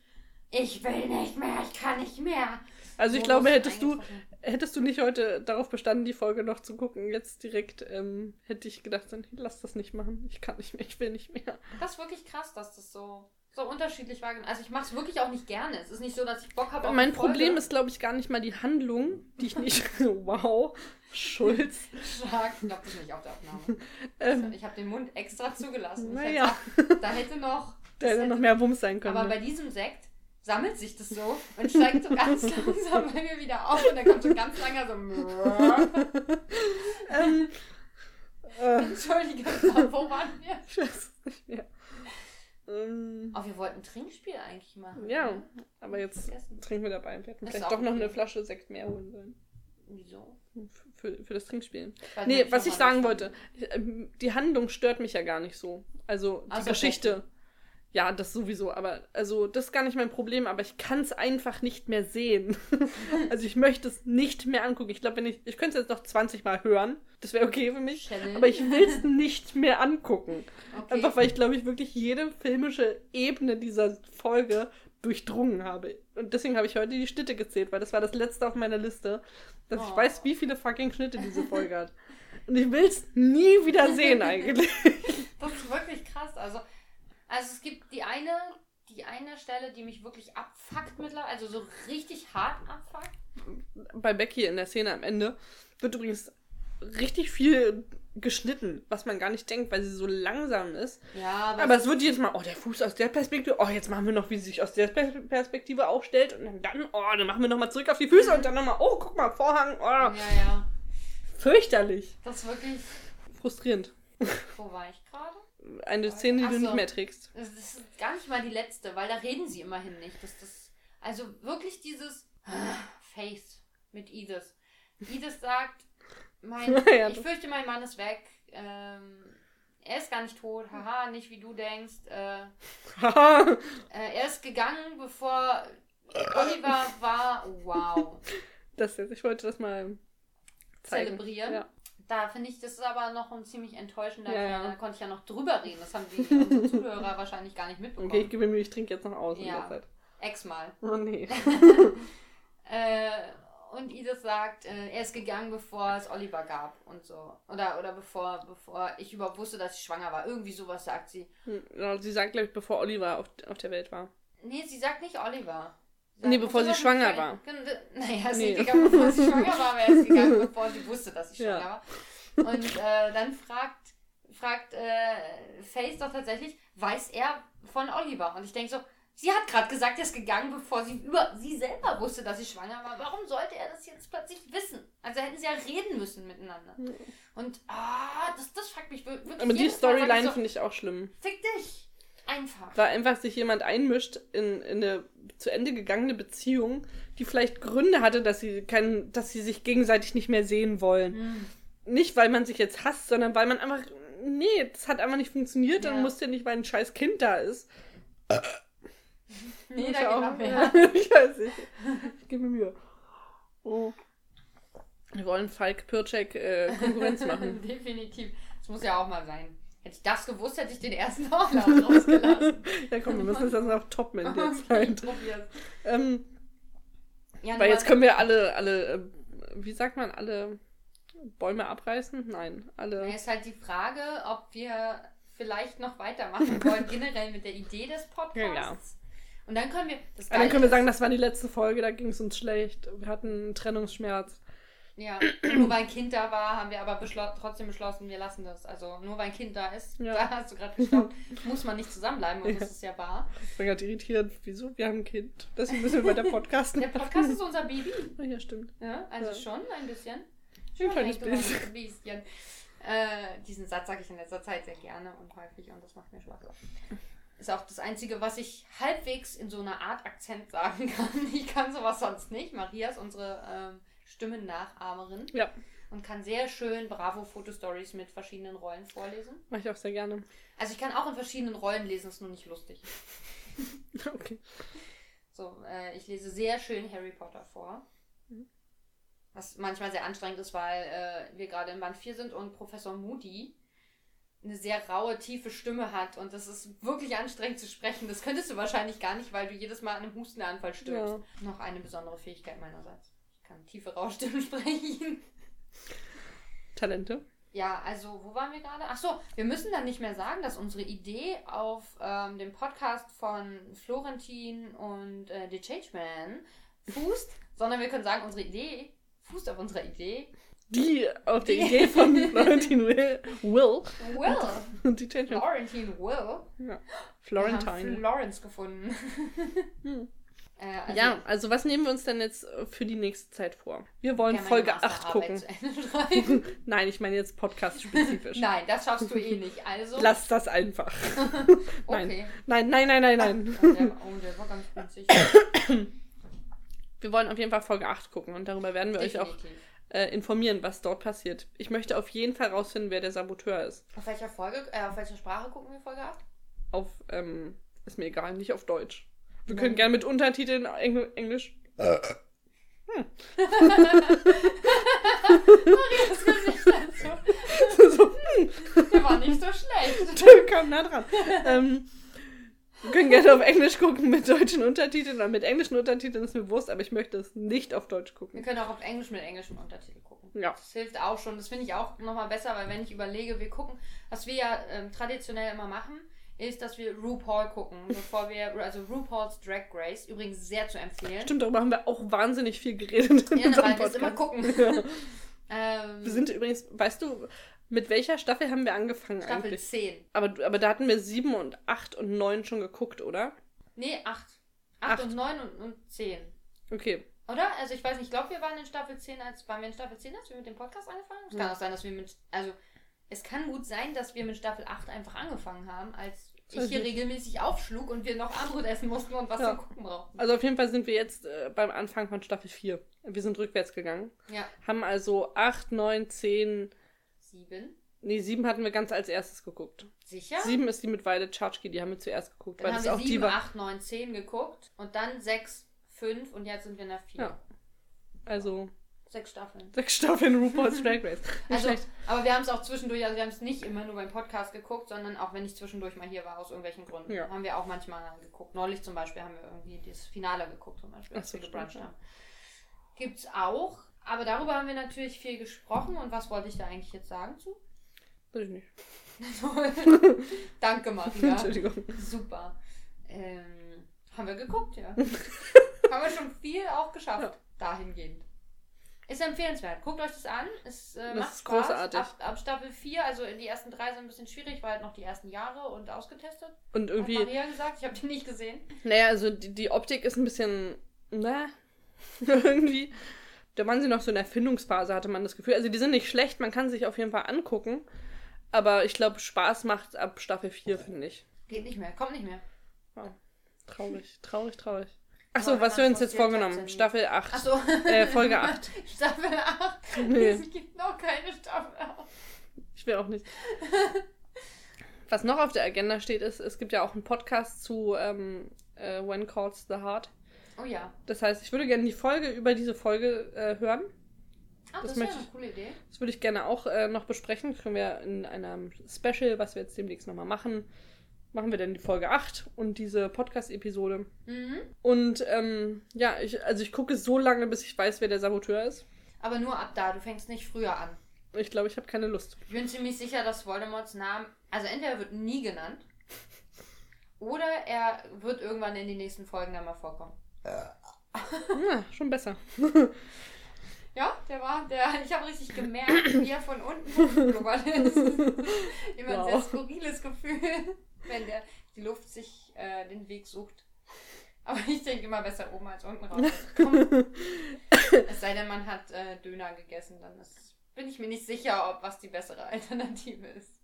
ich will nicht mehr, ich kann nicht mehr. Also ich glaube, hättest du, hättest du nicht heute darauf bestanden, die Folge noch zu gucken, jetzt direkt, ähm, hätte ich gedacht, dann lass das nicht machen. Ich kann nicht mehr, ich will nicht mehr. Das ist wirklich krass, dass das so, so unterschiedlich war. Also ich mache es wirklich auch nicht gerne. Es ist nicht so, dass ich Bock habe mein. Problem ist, glaube ich, gar nicht mal die Handlung, die ich nicht. <laughs> <laughs> wow, Schulz. Stark. Ich glaube, das ist nicht auf der Aufnahme. <laughs> Ähm, Ich habe den Mund extra zugelassen. Naja. Da hätte noch... da hätte noch mehr Wumms sein können. Aber ne? bei diesem Sekt sammelt sich das so und steigt so ganz langsam bei mir wieder auf und dann kommt so ganz langer so. ähm, äh, Entschuldige, wo waren wir? ich weiß nicht mehr. Ähm, Oh, wir wollten ein Trinkspiel eigentlich machen. Ja. ne? aber jetzt Vergessen. trinken wir dabei. Wir hätten Ist vielleicht doch noch okay. eine Flasche Sekt mehr holen sollen. Wieso? Für, für das Trinkspiel. Weiß Nee, was ich sagen wollte, ähm, die Handlung stört mich ja gar nicht so. Also die Außer Geschichte. Ja, das sowieso, aber also das ist gar nicht mein Problem, aber ich kann es einfach nicht mehr sehen. <laughs> also ich möchte es nicht mehr angucken. Ich glaube, wenn ich ich könnte es jetzt noch 20 mal hören, das wäre okay für mich, Challenge. aber ich will es nicht mehr angucken. Okay. Einfach weil ich glaube ich wirklich jede filmische Ebene dieser Folge durchdrungen habe. Und deswegen habe ich heute die Schnitte gezählt, weil das war das letzte auf meiner Liste, dass ich Oh. weiß, wie viele fucking Schnitte diese Folge hat. Und ich will es nie wieder sehen <laughs> eigentlich. Das ist wirklich krass. Also, also es gibt die eine, die eine Stelle, die mich wirklich abfuckt mittlerweile, also so richtig hart abfuckt. Bei Becky in der Szene am Ende wird übrigens richtig viel geschnitten, was man gar nicht denkt, weil sie so langsam ist. Ja, Aber es wird jedes Mal, oh, der Fuß aus der Perspektive, oh, jetzt machen wir noch, wie sie sich aus der Pers- Perspektive aufstellt und dann, dann, oh, dann machen wir nochmal zurück auf die Füße und dann nochmal, oh, guck mal, Vorhang, oh, Ja, ja. fürchterlich. Das ist wirklich. Frustrierend. Wo war ich gerade? Eine Szene, die Ach du nicht mehr trägst. Das ist gar nicht mal die letzte, weil da reden sie immerhin nicht. Das, das, also wirklich dieses Face mit Edith. Edith sagt, mein, <laughs> Ja, ich fürchte, mein Mann ist weg. Ähm, er ist gar nicht tot. Haha, nicht wie du denkst. Äh, Haha. äh, er ist gegangen, bevor Oliver war. Wow. <laughs> das jetzt, ich wollte das mal zeigen. Zelebrieren. Ja. Da finde ich, das ist aber noch ein ziemlich enttäuschender Ja, ja. Da konnte ich ja noch drüber reden. Das haben die unsere Zuhörer wahrscheinlich gar nicht mitbekommen. Okay, ich gebe mir ich trinke jetzt noch aus in Ja. der Zeit. Ex-mal. Oh nee. <laughs> <laughs> Äh, und Edith sagt, äh, er ist gegangen, bevor es Oliver gab und so. Oder, oder bevor, bevor ich überhaupt wusste, dass ich schwanger war. Irgendwie sowas sagt sie. Hm, Sie sagt, glaube ich, bevor Oliver auf, auf der Welt war. Nee, sie sagt nicht Oliver. Sie Nee, bevor sie schwanger war. Naja, ist Nee. nicht gegangen, bevor sie schwanger war, er ist gegangen, <laughs> bevor sie wusste, dass sie Ja. schwanger war. Und äh, dann fragt, fragt äh, Faith doch tatsächlich, weiß er von Oliver? Und ich denke so, sie hat gerade gesagt, er ist gegangen, bevor sie über sie selber wusste, dass sie schwanger war. Warum sollte er das jetzt plötzlich wissen? Also hätten sie ja reden müssen miteinander. Und ah, das, das fragt mich wir- wirklich. Aber die Storyline so, finde ich auch schlimm. Fick dich! Einfach. Weil einfach sich jemand einmischt in, in eine zu Ende gegangene Beziehung, die vielleicht Gründe hatte, dass sie kein, dass sie sich gegenseitig nicht mehr sehen wollen. Hm. Nicht, weil man sich jetzt hasst, sondern weil man einfach. Nee, das hat einfach nicht funktioniert. Dann Ja. muss ja nicht, weil ein scheiß Kind da ist. <laughs> Nee, da geht auch- noch mehr. <laughs> Ich weiß nicht. Ich gebe mir Mühe. Oh. Wir wollen Falk Pircek äh, Konkurrenz <laughs> machen. Definitiv. Das muss ja auch mal sein. Hätte ich das gewusst, hätte ich den ersten <laughs> Auflauf rausgelassen. ja, komm, wir müssen das noch toppen in der <laughs> Zeit. Ähm, Ja, weil jetzt können wir alle, alle, äh, wie sagt man, alle Bäume abreißen? Nein, alle. Es ist halt die Frage, ob wir vielleicht noch weitermachen <laughs> wollen, generell mit der Idee des Podcasts. Ja. Und dann können wir. Das dann können wir sagen, das war die letzte Folge, da ging es uns schlecht. Wir hatten einen Trennungsschmerz. Ja, <clears throat> nur weil ein Kind da war, haben wir aber beschlo trotzdem beschlossen, wir lassen das. Also nur weil ein Kind da ist, Ja. da hast du gerade gestoppt, muss man nicht zusammenbleiben und Ja. das ist ja wahr. Ich bin gerade irritiert. Wieso? Wir haben ein Kind. Deswegen müssen wir weiter podcasten. Der Podcast ist unser Baby. <laughs> Ah, ja, stimmt. Ja, also Ja. schon ein bisschen. Ein kleines ein kleines bisschen. Äh, diesen Satz sage ich in letzter Zeit sehr gerne und häufig und das macht mir Spaß. Ist auch das Einzige, was ich halbwegs in so einer Art Akzent sagen kann. <laughs> Ich kann sowas sonst nicht. Maria ist unsere ähm, Stimmennachahmerin Ja, und kann sehr schön Bravo-Fotostories mit verschiedenen Rollen vorlesen. mache ich auch sehr gerne. Also ich kann auch in verschiedenen Rollen lesen, ist nur nicht lustig. <laughs> Okay. So, äh, ich lese sehr schön Harry Potter vor. Was manchmal sehr anstrengend ist, weil äh, wir gerade in Band 4 sind und Professor Moody eine sehr raue, tiefe Stimme hat und das ist wirklich anstrengend zu sprechen. Das könntest du wahrscheinlich gar nicht, weil du jedes Mal an einem Hustenanfall stirbst. Noch eine besondere Fähigkeit meinerseits. Kann tiefe, raue Stimmen <laughs> sprechen. Talente. Ja, also wo waren wir gerade? Ach so, wir müssen dann nicht mehr sagen, dass unsere Idee auf ähm, dem Podcast von Florentin und äh, The Changeman fußt, <laughs> sondern wir können sagen, unsere Idee fußt auf unserer Idee. Die auf der Die- Idee von <laughs> Florentin Will, Will Will, und die Change Florentin Will. ja. Wir haben Florentine. Florence gefunden. Hm. Äh, also, ja, also was nehmen wir uns denn jetzt für die nächste Zeit vor? Wir wollen gerne Folge meine 8 Masterarbeit gucken. <laughs> Nein, ich meine jetzt podcast-spezifisch. <laughs> Nein, das schaffst du eh nicht. Also, Lass das einfach. <laughs> Nein. okay. Nein, nein, nein, nein, nein. Oh, der, oh, der war ganz günstig. <coughs> Wir wollen auf jeden Fall Folge 8 gucken und darüber werden wir euch auch Definitiv. äh, informieren, was dort passiert. Ich möchte auf jeden Fall rausfinden, wer der Saboteur ist. Auf welcher Folge, äh, auf welcher Sprache gucken wir Folge 8? Auf, ähm, ist mir egal, nicht auf Deutsch. Wir können gerne mit Untertiteln Engl Englisch. Das Gesicht dazu. so, hm, Der war nicht so schlecht. <laughs> der kam nah dran. ähm, wir können gerne auf Englisch gucken mit deutschen Untertiteln oder mit englischen Untertiteln, ist mir bewusst, aber ich möchte es nicht auf Deutsch Wir gucken. können auch auf Englisch mit englischem Untertitel gucken. Ja. Das hilft auch schon. Das finde ich auch nochmal besser, weil wenn ich überlege, wir gucken, was wir ja ähm, traditionell immer machen, ist, dass wir RuPaul gucken, <laughs> bevor wir, also RuPaul's Drag Race, übrigens sehr zu empfehlen. Stimmt, darüber haben wir auch wahnsinnig viel geredet in Ja, unserem weil wir es immer Podcast. gucken. <laughs> ähm, Wir sind übrigens, weißt du, mit welcher Staffel haben wir angefangen Staffel eigentlich? 10. Aber, aber da hatten wir 7 und 8 und 9 schon geguckt, oder? Nee, 8. 8 Acht. und 9 und, und 10. Okay. Oder? Also ich weiß nicht, ich glaube, wir waren in Staffel 10, als waren wir in Staffel 10, als wir mit dem Podcast angefangen haben? Es kann Ja. auch sein, dass wir mit, also es kann gut sein, dass wir mit Staffel 8 einfach angefangen haben, als ich hier regelmäßig aufschlug und wir noch Armbrot essen mussten und was Ja. zum Gucken brauchten. Also auf jeden Fall sind wir jetzt äh, beim Anfang von Staffel 4. Wir sind rückwärts gegangen. Ja. Haben also 8, 9, 10, 7. nee, 7 hatten wir ganz als erstes geguckt. Sicher? 7 ist die mit Weide Tschatschki, die haben wir zuerst geguckt. Dann weil haben das wir auch 7, die war. 8, 9, 10 geguckt und dann 6, 5 und jetzt sind wir der 4. Ja. Also Sechs Staffeln. Sechs Staffeln RuPaul's Drag Race. <laughs> Also, aber wir haben es auch zwischendurch, also wir haben es nicht immer nur beim Podcast geguckt, sondern auch wenn ich zwischendurch mal hier war, aus irgendwelchen Gründen, Ja. haben wir auch manchmal geguckt. Neulich zum Beispiel haben wir irgendwie das Finale geguckt, zum Beispiel, als wir gebruncht haben. Gibt's auch, aber darüber haben wir natürlich viel gesprochen und was wollte ich da eigentlich jetzt sagen zu? Weiß ich nicht. <laughs> Danke, Maria. <laughs> Entschuldigung. Super. Ähm, haben wir geguckt, ja. haben wir schon viel auch geschafft, Ja. dahingehend. Ist empfehlenswert. Guckt euch das an. Es äh, Das macht ist Spaß. großartig. Ab, ab Staffel 4, also die ersten drei sind ein bisschen schwierig, weil halt noch die ersten Jahre und ausgetestet. Und irgendwie, Hat Maria gesagt, ich habe die nicht gesehen. naja, also die, die Optik ist ein bisschen, na, <laughs> irgendwie. Da waren sie noch so in der Erfindungsphase, hatte man das Gefühl. Also die sind nicht schlecht, man kann sich auf jeden Fall angucken. Aber ich glaube, Spaß macht ab Staffel 4, finde ich. Geht nicht mehr, kommt nicht mehr. Wow. Traurig, traurig, traurig. Achso, was wir uns jetzt vorgenommen? dann- Staffel 8. Achso. Äh, Folge 8. <laughs> Staffel 8. Nee. Es gibt noch keine Staffel 8. Ich will auch nicht. Was noch auf der Agenda steht, ist, es gibt ja auch einen Podcast zu ähm, äh, When Calls the Heart. Oh ja. Das heißt, ich würde gerne die Folge über diese Folge äh, hören. Ah, Das das, wäre eine coole Idee. Das würde ich gerne auch äh, noch besprechen. Das können wir in einem Special, was wir jetzt demnächst nochmal machen, machen wir dann die Folge 8 und diese Podcast-Episode. Mhm. Und ähm, ja, ich, also ich gucke so lange, bis ich weiß, wer der Saboteur ist. Aber nur ab da, du fängst nicht früher an. Ich glaube, ich habe keine Lust. Ich bin ziemlich sicher, dass Voldemorts Name, also entweder wird nie genannt, oder er wird irgendwann in die nächsten Folgen dann mal vorkommen. Ja, schon besser. <laughs> Ja, der war, der, ich habe richtig gemerkt, wie er von unten hochgeblubbert ist. <laughs> Immer ein sehr skurriles Gefühl, <laughs> wenn der, die Luft sich äh, den Weg sucht. Aber ich denke immer besser oben als unten rauskommen. <laughs> es sei denn, man hat äh, Döner gegessen, dann ist, bin ich mir nicht sicher, ob was die bessere Alternative ist.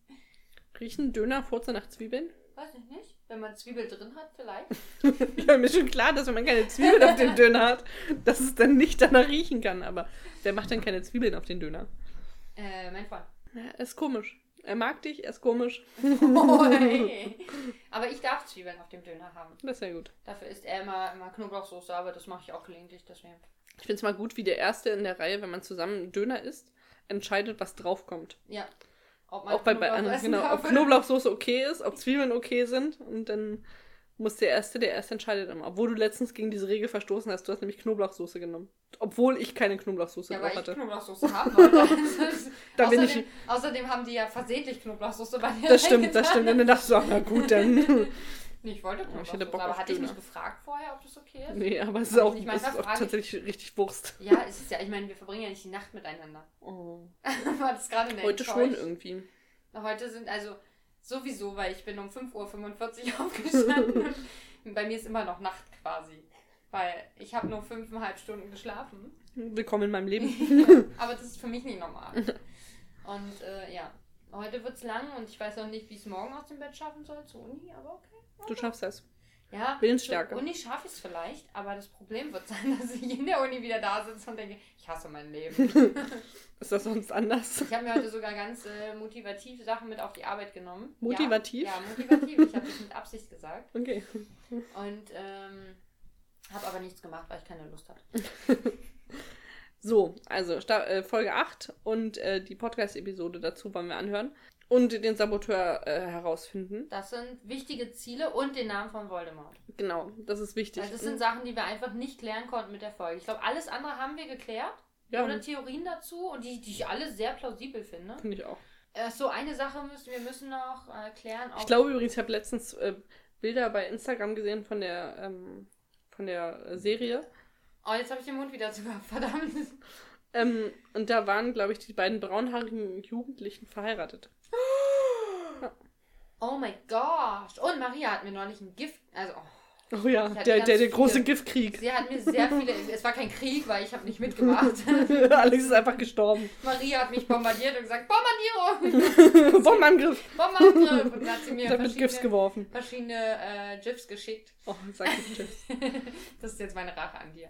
Riechen Döner Furze nach Zwiebeln? Weiß ich nicht. Wenn man Zwiebel drin hat, vielleicht. <laughs> Ja, mir ist schon klar, dass wenn man keine Zwiebeln auf dem Döner hat, dass es dann nicht danach riechen kann. Aber wer macht denn keine Zwiebeln auf den Döner? Äh, mein Freund. Ja, ist komisch. Er mag dich, er ist komisch. Oh, hey. Aber ich darf Zwiebeln auf dem Döner haben. Das ist ja gut. Dafür isst er immer, immer Knoblauchsoße, aber das mache ich auch gelegentlich, deswegen. Ich finde es mal gut, wie der Erste in der Reihe, wenn man zusammen Döner isst, entscheidet, was draufkommt. Ja. Ob man Auch bei, bei anderen, genau, ob Knoblauchsoße okay ist, ob Zwiebeln okay sind. Und dann muss der Erste, der Erste entscheidet immer. Obwohl du letztens gegen diese Regel verstoßen hast, du hast nämlich Knoblauchsoße genommen. Obwohl ich keine Knoblauchsoße Ja, drauf weil ich hatte. Knoblauchsoße <laughs> haben wollte. Da bin außerdem, ich- außerdem haben die ja versehentlich Knoblauchsoße bei dir Das stimmt, das stimmt. Und dann dachte ich so, ach, na gut, dann. <laughs> Nee, ich wollte ich Knoblauchsoße, hätte Bock aber hatte ich nicht gefragt vorher, ob das okay ist? nee, aber es ist ich auch, es ist auch ich- tatsächlich richtig Wurst. Ja, es ist ja, ich meine, wir verbringen ja nicht die Nacht miteinander. Oh. <laughs> War das gerade Heute schon irgendwie. Heute sind also sowieso, weil ich bin um 5.45 Uhr <laughs> aufgestanden und bei mir ist immer noch Nacht quasi. Weil ich habe nur fünfeinhalb Stunden geschlafen. Willkommen in meinem Leben. <laughs> Aber das ist für mich nicht normal. Und äh, ja, heute wird's lang und ich weiß noch nicht, wie ich es morgen aus dem Bett schaffen soll zur Uni, aber okay. Du schaffst das. Ja, Willensstärke. Uni schaffe ich es vielleicht, aber das Problem wird sein, <laughs> dass ich in der Uni wieder da sitze und denke, ich hasse mein Leben. <laughs> Ist das sonst anders? Ich habe mir heute sogar ganz äh, motivative Sachen mit auf die Arbeit genommen. Motivativ? Ja, ja motivativ. Ich habe das mit Absicht gesagt. Okay. Und ähm, habe aber nichts gemacht, weil ich keine Lust hatte. <laughs> So, also äh, Folge 8 und äh, die Podcast-Episode dazu wollen wir anhören. Und den Saboteur äh, herausfinden. Das sind wichtige Ziele und den Namen von Voldemort. Genau, das ist wichtig. Weil das sind Sachen, die wir einfach nicht klären konnten mit der Folge. Ich glaube, alles andere haben wir geklärt. ja, Oder Theorien dazu und die, die ich alle sehr plausibel finde. finde ich auch. Äh, so, eine Sache müssen wir müssen noch äh, klären. Ich glaube übrigens, ich habe letztens äh, Bilder bei Instagram gesehen von der, ähm, von der äh, Serie. Oh, jetzt habe ich den Mund wieder zu gehabt, <laughs> verdammt. Ähm, und da waren, glaube ich, die beiden braunhaarigen Jugendlichen verheiratet. Oh mein Gott. Und Maria hat mir neulich ein Gift. Also, oh, Oh ja, der, der, der große Giftkrieg. sie hat mir sehr viele. <laughs> Es war kein Krieg, weil ich habe nicht mitgemacht. <laughs> Alex ist einfach gestorben. Maria hat mich bombardiert und gesagt: Bombardierung! <laughs> Bombenangriff. Bombangriff! Und dann hat sie mir Da wird Gifts verschiedene, geworfen. verschiedene äh, GIFs geschickt. Oh, sag ich Tschüss. das ist jetzt meine Rache an dir.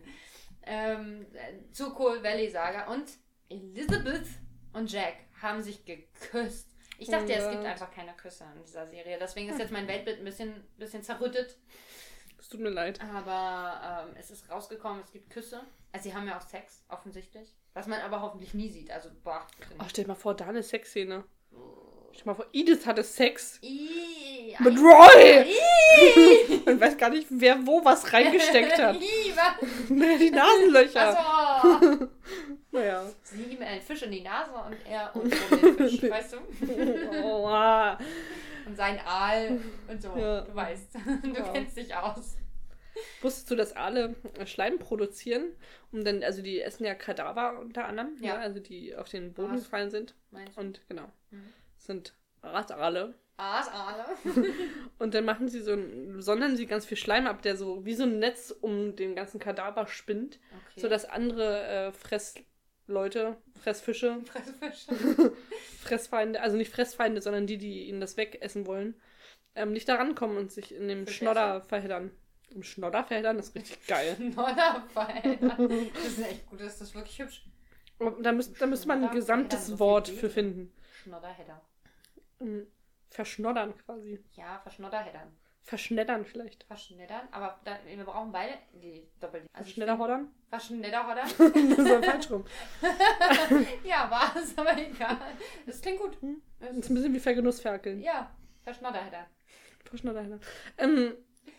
Ähm, äh, zur Coal Valley Saga. Und Elizabeth und Jack haben sich geküsst. Ich dachte, ja, es gibt einfach keine Küsse in dieser Serie. Deswegen ist jetzt mein Weltbild ein bisschen, bisschen zerrüttet. Es tut mir leid. Aber ähm, es ist rausgekommen, es gibt Küsse. Also sie haben ja auch Sex, offensichtlich. Was man aber hoffentlich nie sieht. Also, boah. Oh, stell dir mal vor, da eine Sexszene. Stell dir mal vor, Edith hatte Sex Ih, mit Roy. Ih, <laughs> Man weiß gar nicht, wer wo was reingesteckt <laughs> hat. Ih, was? <laughs> Die Nasenlöcher. Achso. Naja. Sie ihm einen Fisch in die Nase und er <laughs> und den Fisch, <laughs> weißt du? Oh, ah. Und sein Aal und so. Ja. Du weißt. <laughs> Du Ja. kennst dich aus. Wusstest du, dass Aale Schleim produzieren? Um dann, also die essen ja Kadaver unter anderem, Ja. ja. also die auf den Boden Was? gefallen sind. Meinst du? Und genau, Mhm. sind Aasale. Aasale. Und dann machen sie so ein, sondern sie ganz viel Schleim ab, der so wie so ein Netz um den ganzen Kadaver spinnt, Okay. sodass andere äh, Fressleute, Fressfische, <laughs> Fressfische. <laughs> Fressfeinde, also nicht Fressfeinde, sondern die, die ihnen das wegessen wollen, ähm, nicht da rankommen und sich in dem Fisch Schnodder verheddern. Im Schnodder verheddern ist richtig geil. <laughs> Nonnerfall. Das ist echt gut, das ist wirklich hübsch. Und Da, müsst, da müsste man ein Schnodder gesamtes verheddern, so Wort für finden. Schnodderheader. Ähm, Verschnoddern quasi. Ja, verschnodderheddern. Verschneddern vielleicht. Verschneddern, aber dann, wir brauchen beide die doppel. Also Verschnedderhoddern? Verschnedderhodern? <laughs> das ja falsch rum. <laughs> ja, war es, aber egal. Das klingt gut. Das ist ein bisschen wie Vergenussferkeln. Ja, Verschnodderheader. Verschnodderheddern. Ähm,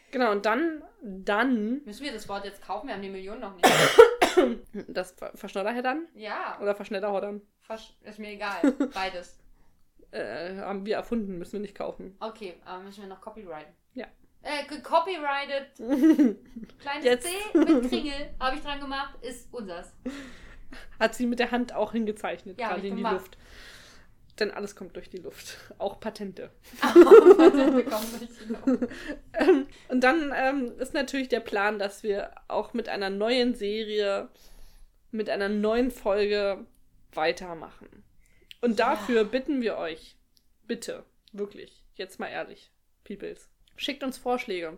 genau, und dann, dann Müssen wir das Wort jetzt kaufen? Wir haben die Millionen noch nicht. <coughs> das Ver- Verschnodderheddern Ja, oder Verschnedderhoddern Versch ist mir egal. <laughs> Beides. äh, haben wir erfunden, müssen wir nicht kaufen. Okay, aber müssen wir noch copyrighten. Ja. Äh, copyrighted. <laughs> Kleines Jetzt. C mit Kringel habe ich dran gemacht, ist unsers. Hat sie mit der Hand auch hingezeichnet, Ja, ich in die. Luft. Denn alles kommt durch die Luft. Auch Patente. <laughs> Patente kommen durch die Luft. Ähm, <laughs> und dann ähm, ist natürlich der Plan, dass wir auch mit einer neuen Serie, mit einer neuen Folge weitermachen. Und dafür bitten wir euch, bitte, wirklich, jetzt mal ehrlich, Peoples, schickt uns Vorschläge.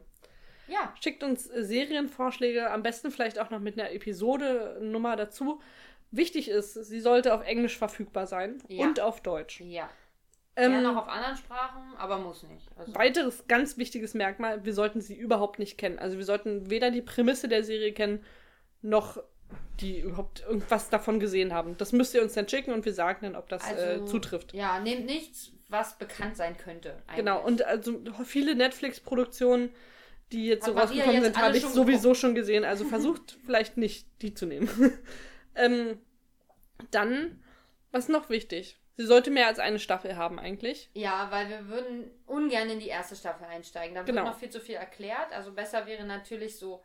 Ja, Schickt uns äh, Serienvorschläge, am besten vielleicht auch noch mit einer Episode-Nummer dazu. Wichtig ist, sie sollte auf Englisch verfügbar sein Ja. und auf Deutsch. ja. Ähm, Gerne auch auf anderen Sprachen, aber muss nicht. Also, Weiteres ganz wichtiges Merkmal, wir sollten sie überhaupt nicht kennen. Also wir sollten weder die Prämisse der Serie kennen, noch die überhaupt irgendwas davon gesehen haben. Das müsst ihr uns dann schicken und wir sagen dann, ob das äh, Also, zutrifft. Ja, nehmt nichts, was bekannt sein könnte. Eigentlich. Genau, und also viele Netflix-Produktionen, die jetzt so Hat Maria rausgekommen sind, habe ich schon sowieso schon gesehen. Also versucht <laughs> vielleicht nicht, die zu nehmen. <laughs> ähm, dann, was noch wichtig? Sie sollte mehr als eine Staffel haben eigentlich. Ja, weil wir würden ungern in die erste Staffel einsteigen. Da Genau. wird noch viel zu viel erklärt. Also besser wäre natürlich so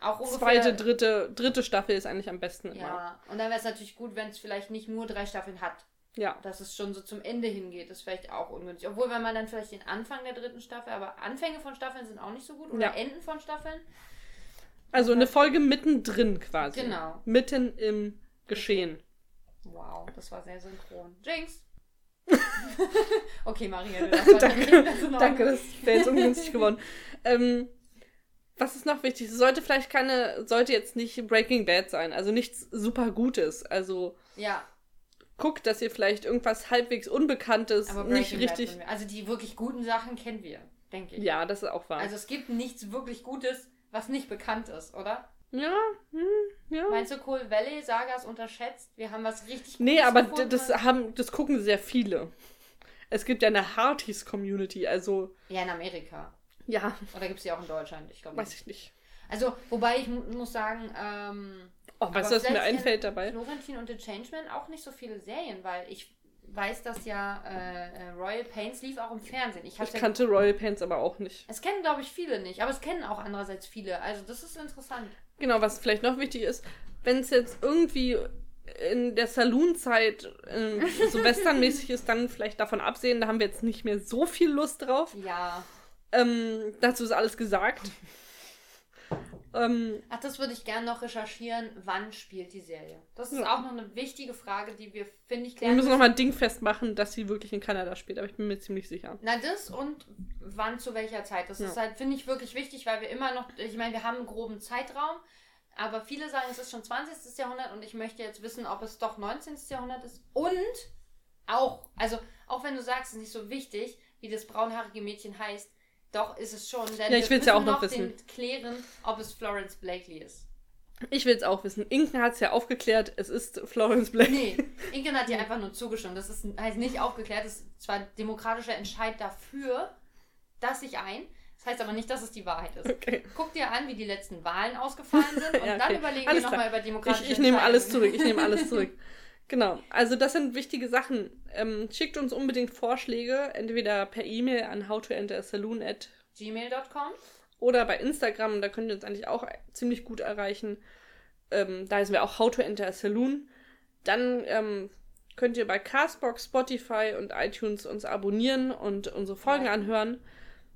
auch ungefähr. Zweite, dritte, dritte Staffel ist eigentlich am besten immer. Ja, und dann wäre es natürlich gut, wenn es vielleicht nicht nur drei Staffeln hat. Ja. Dass es schon so zum Ende hingeht, ist vielleicht auch ungünstig. Obwohl, wenn man dann vielleicht den Anfang der dritten Staffel, aber Anfänge von Staffeln sind auch nicht so gut. Oder Ja. Enden von Staffeln. Also eine Folge mittendrin quasi. Genau. Mitten im Geschehen. Wow, das war sehr synchron. Jinx! <laughs> okay, Maria, du <laughs> darfst Danke, Das danke, das wäre jetzt ungünstig geworden. Ähm, was ist noch wichtig? Es sollte vielleicht keine, sollte jetzt nicht Breaking Bad sein, also nichts super Gutes. Also Ja, guckt, dass ihr vielleicht irgendwas halbwegs Unbekanntes, nicht richtig. Also die wirklich guten Sachen kennen wir, denke ich. Ja, das ist auch wahr. Also es gibt nichts wirklich Gutes, was nicht bekannt ist, oder? ja, hm, ja. Meinst du, Coal Valley Saga ist unterschätzt? Wir haben was richtig Gutes Nee, aber gefunden. das haben, das gucken sehr viele. Es gibt ja eine Hearties-Community, also Ja, in Amerika. ja, Oder gibt es die auch in Deutschland? Ich glaube weiß ich nicht. Also, wobei ich mu muss sagen, ähm, Oh, Aber weißt du, was mir einfällt dabei? Florentin und The Changeman auch nicht so viele Serien, weil ich weiß, dass ja äh, äh, Royal Pains lief auch im Fernsehen. Ich, Ich ja kannte Royal Pains aber auch nicht. Es kennen, glaube ich, viele nicht, aber es kennen auch andererseits viele. Also das ist interessant. Genau, was vielleicht noch wichtig ist, wenn es jetzt irgendwie in der Saloon-Zeit ähm, so <laughs> westernmäßig ist, dann vielleicht davon absehen, da haben wir jetzt nicht mehr so viel Lust drauf. Ja. Ähm, dazu ist alles gesagt. Ähm, Ach, das würde ich gerne noch recherchieren. Wann spielt die Serie? Das ist Ja. auch noch eine wichtige Frage, die wir, finde ich, wir klären müssen nochmal ein Ding festmachen, dass sie wirklich in Kanada spielt, aber ich bin mir ziemlich sicher. Na, das und wann zu welcher Zeit. Das Ja. ist halt, finde ich, wirklich wichtig, weil wir immer noch, ich meine, wir haben einen groben Zeitraum, aber viele sagen, es ist schon 20. Jahrhundert und ich möchte jetzt wissen, ob es doch 19. Jahrhundert ist. Und auch, also auch wenn du sagst, es ist nicht so wichtig, wie das braunhaarige Mädchen heißt, doch ist es schon. Denn Ja, ich wir will's ja auch noch wissen. Den klären, ob es Florence Blakely ist. Ich will es auch wissen. Inken hat es ja aufgeklärt, es ist Florence Black. Nee, Inken hat dir einfach nur zugestimmt. Das ist heißt nicht aufgeklärt, das ist zwar demokratischer Entscheid dafür, dass ich ein. Das heißt aber nicht, dass es die Wahrheit ist. Okay. Guck dir an, wie die letzten Wahlen ausgefallen sind <laughs> und Ja, dann okay. überlegen Alles wir nochmal über demokratische Ich, ich nehme alles zurück. Ich nehme alles zurück. Genau. Also das sind wichtige Sachen. Ähm, schickt uns unbedingt Vorschläge, entweder per E-Mail an howtoentersaloon at Gmail.com. oder bei Instagram. Da könnt ihr uns eigentlich auch ziemlich gut erreichen. Ähm, da heißen wir auch How to Enter a Saloon. Dann ähm, könnt ihr bei Castbox, Spotify und iTunes uns abonnieren und unsere Folgen Liken. anhören.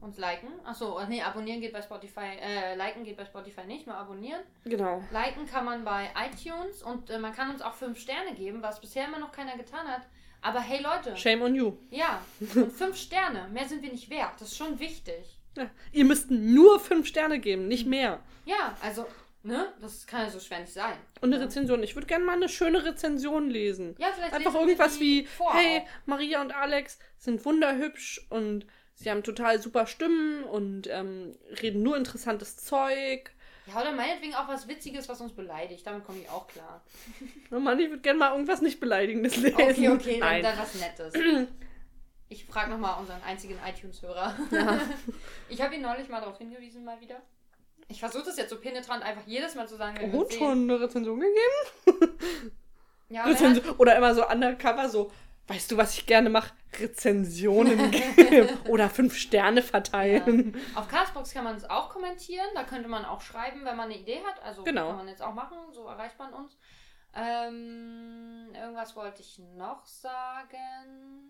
Und liken. Achso, nee, abonnieren geht bei Spotify. Äh, liken geht bei Spotify nicht, nur abonnieren. Genau. Liken kann man bei iTunes und äh, man kann uns auch fünf Sterne geben, was bisher immer noch keiner getan hat. Aber hey Leute, Shame on you. ja, und fünf Sterne, mehr sind wir nicht wert. Das ist schon wichtig. Ja. Ihr müsst nur fünf Sterne geben, nicht mehr. Ja, also, ne, das kann ja so schwer nicht sein. Und eine Rezension. Ich würde gerne mal eine schöne Rezension lesen. Ja, vielleicht Einfach lesen wir irgendwas die wie, vor hey. Maria und Alex sind wunderhübsch und sie haben total super Stimmen und ähm, reden nur interessantes Zeug. Ja, oder meinetwegen auch was Witziges, was uns beleidigt. Damit komme ich auch klar. Oh Mann, ich würde gerne mal irgendwas nicht Beleidigendes lesen. Okay, okay, dann, Nein. dann was Nettes. Ich frage nochmal unseren einzigen iTunes-Hörer. Ja. Ich habe ihn neulich mal darauf hingewiesen, mal wieder. Ich versuche das jetzt so penetrant einfach jedes Mal zu sagen, wenn schon eine Rezension gegeben? Ja, Rezension. Oder immer so undercover, so, weißt du, was ich gerne mache? Rezensionen <laughs> geben. Oder fünf Sterne verteilen. auf Castbox kann man es auch kommentieren. Da könnte man auch schreiben, wenn man eine Idee hat. Also Genau. kann man jetzt auch machen. So erreicht man uns. Ähm, irgendwas wollte ich noch sagen.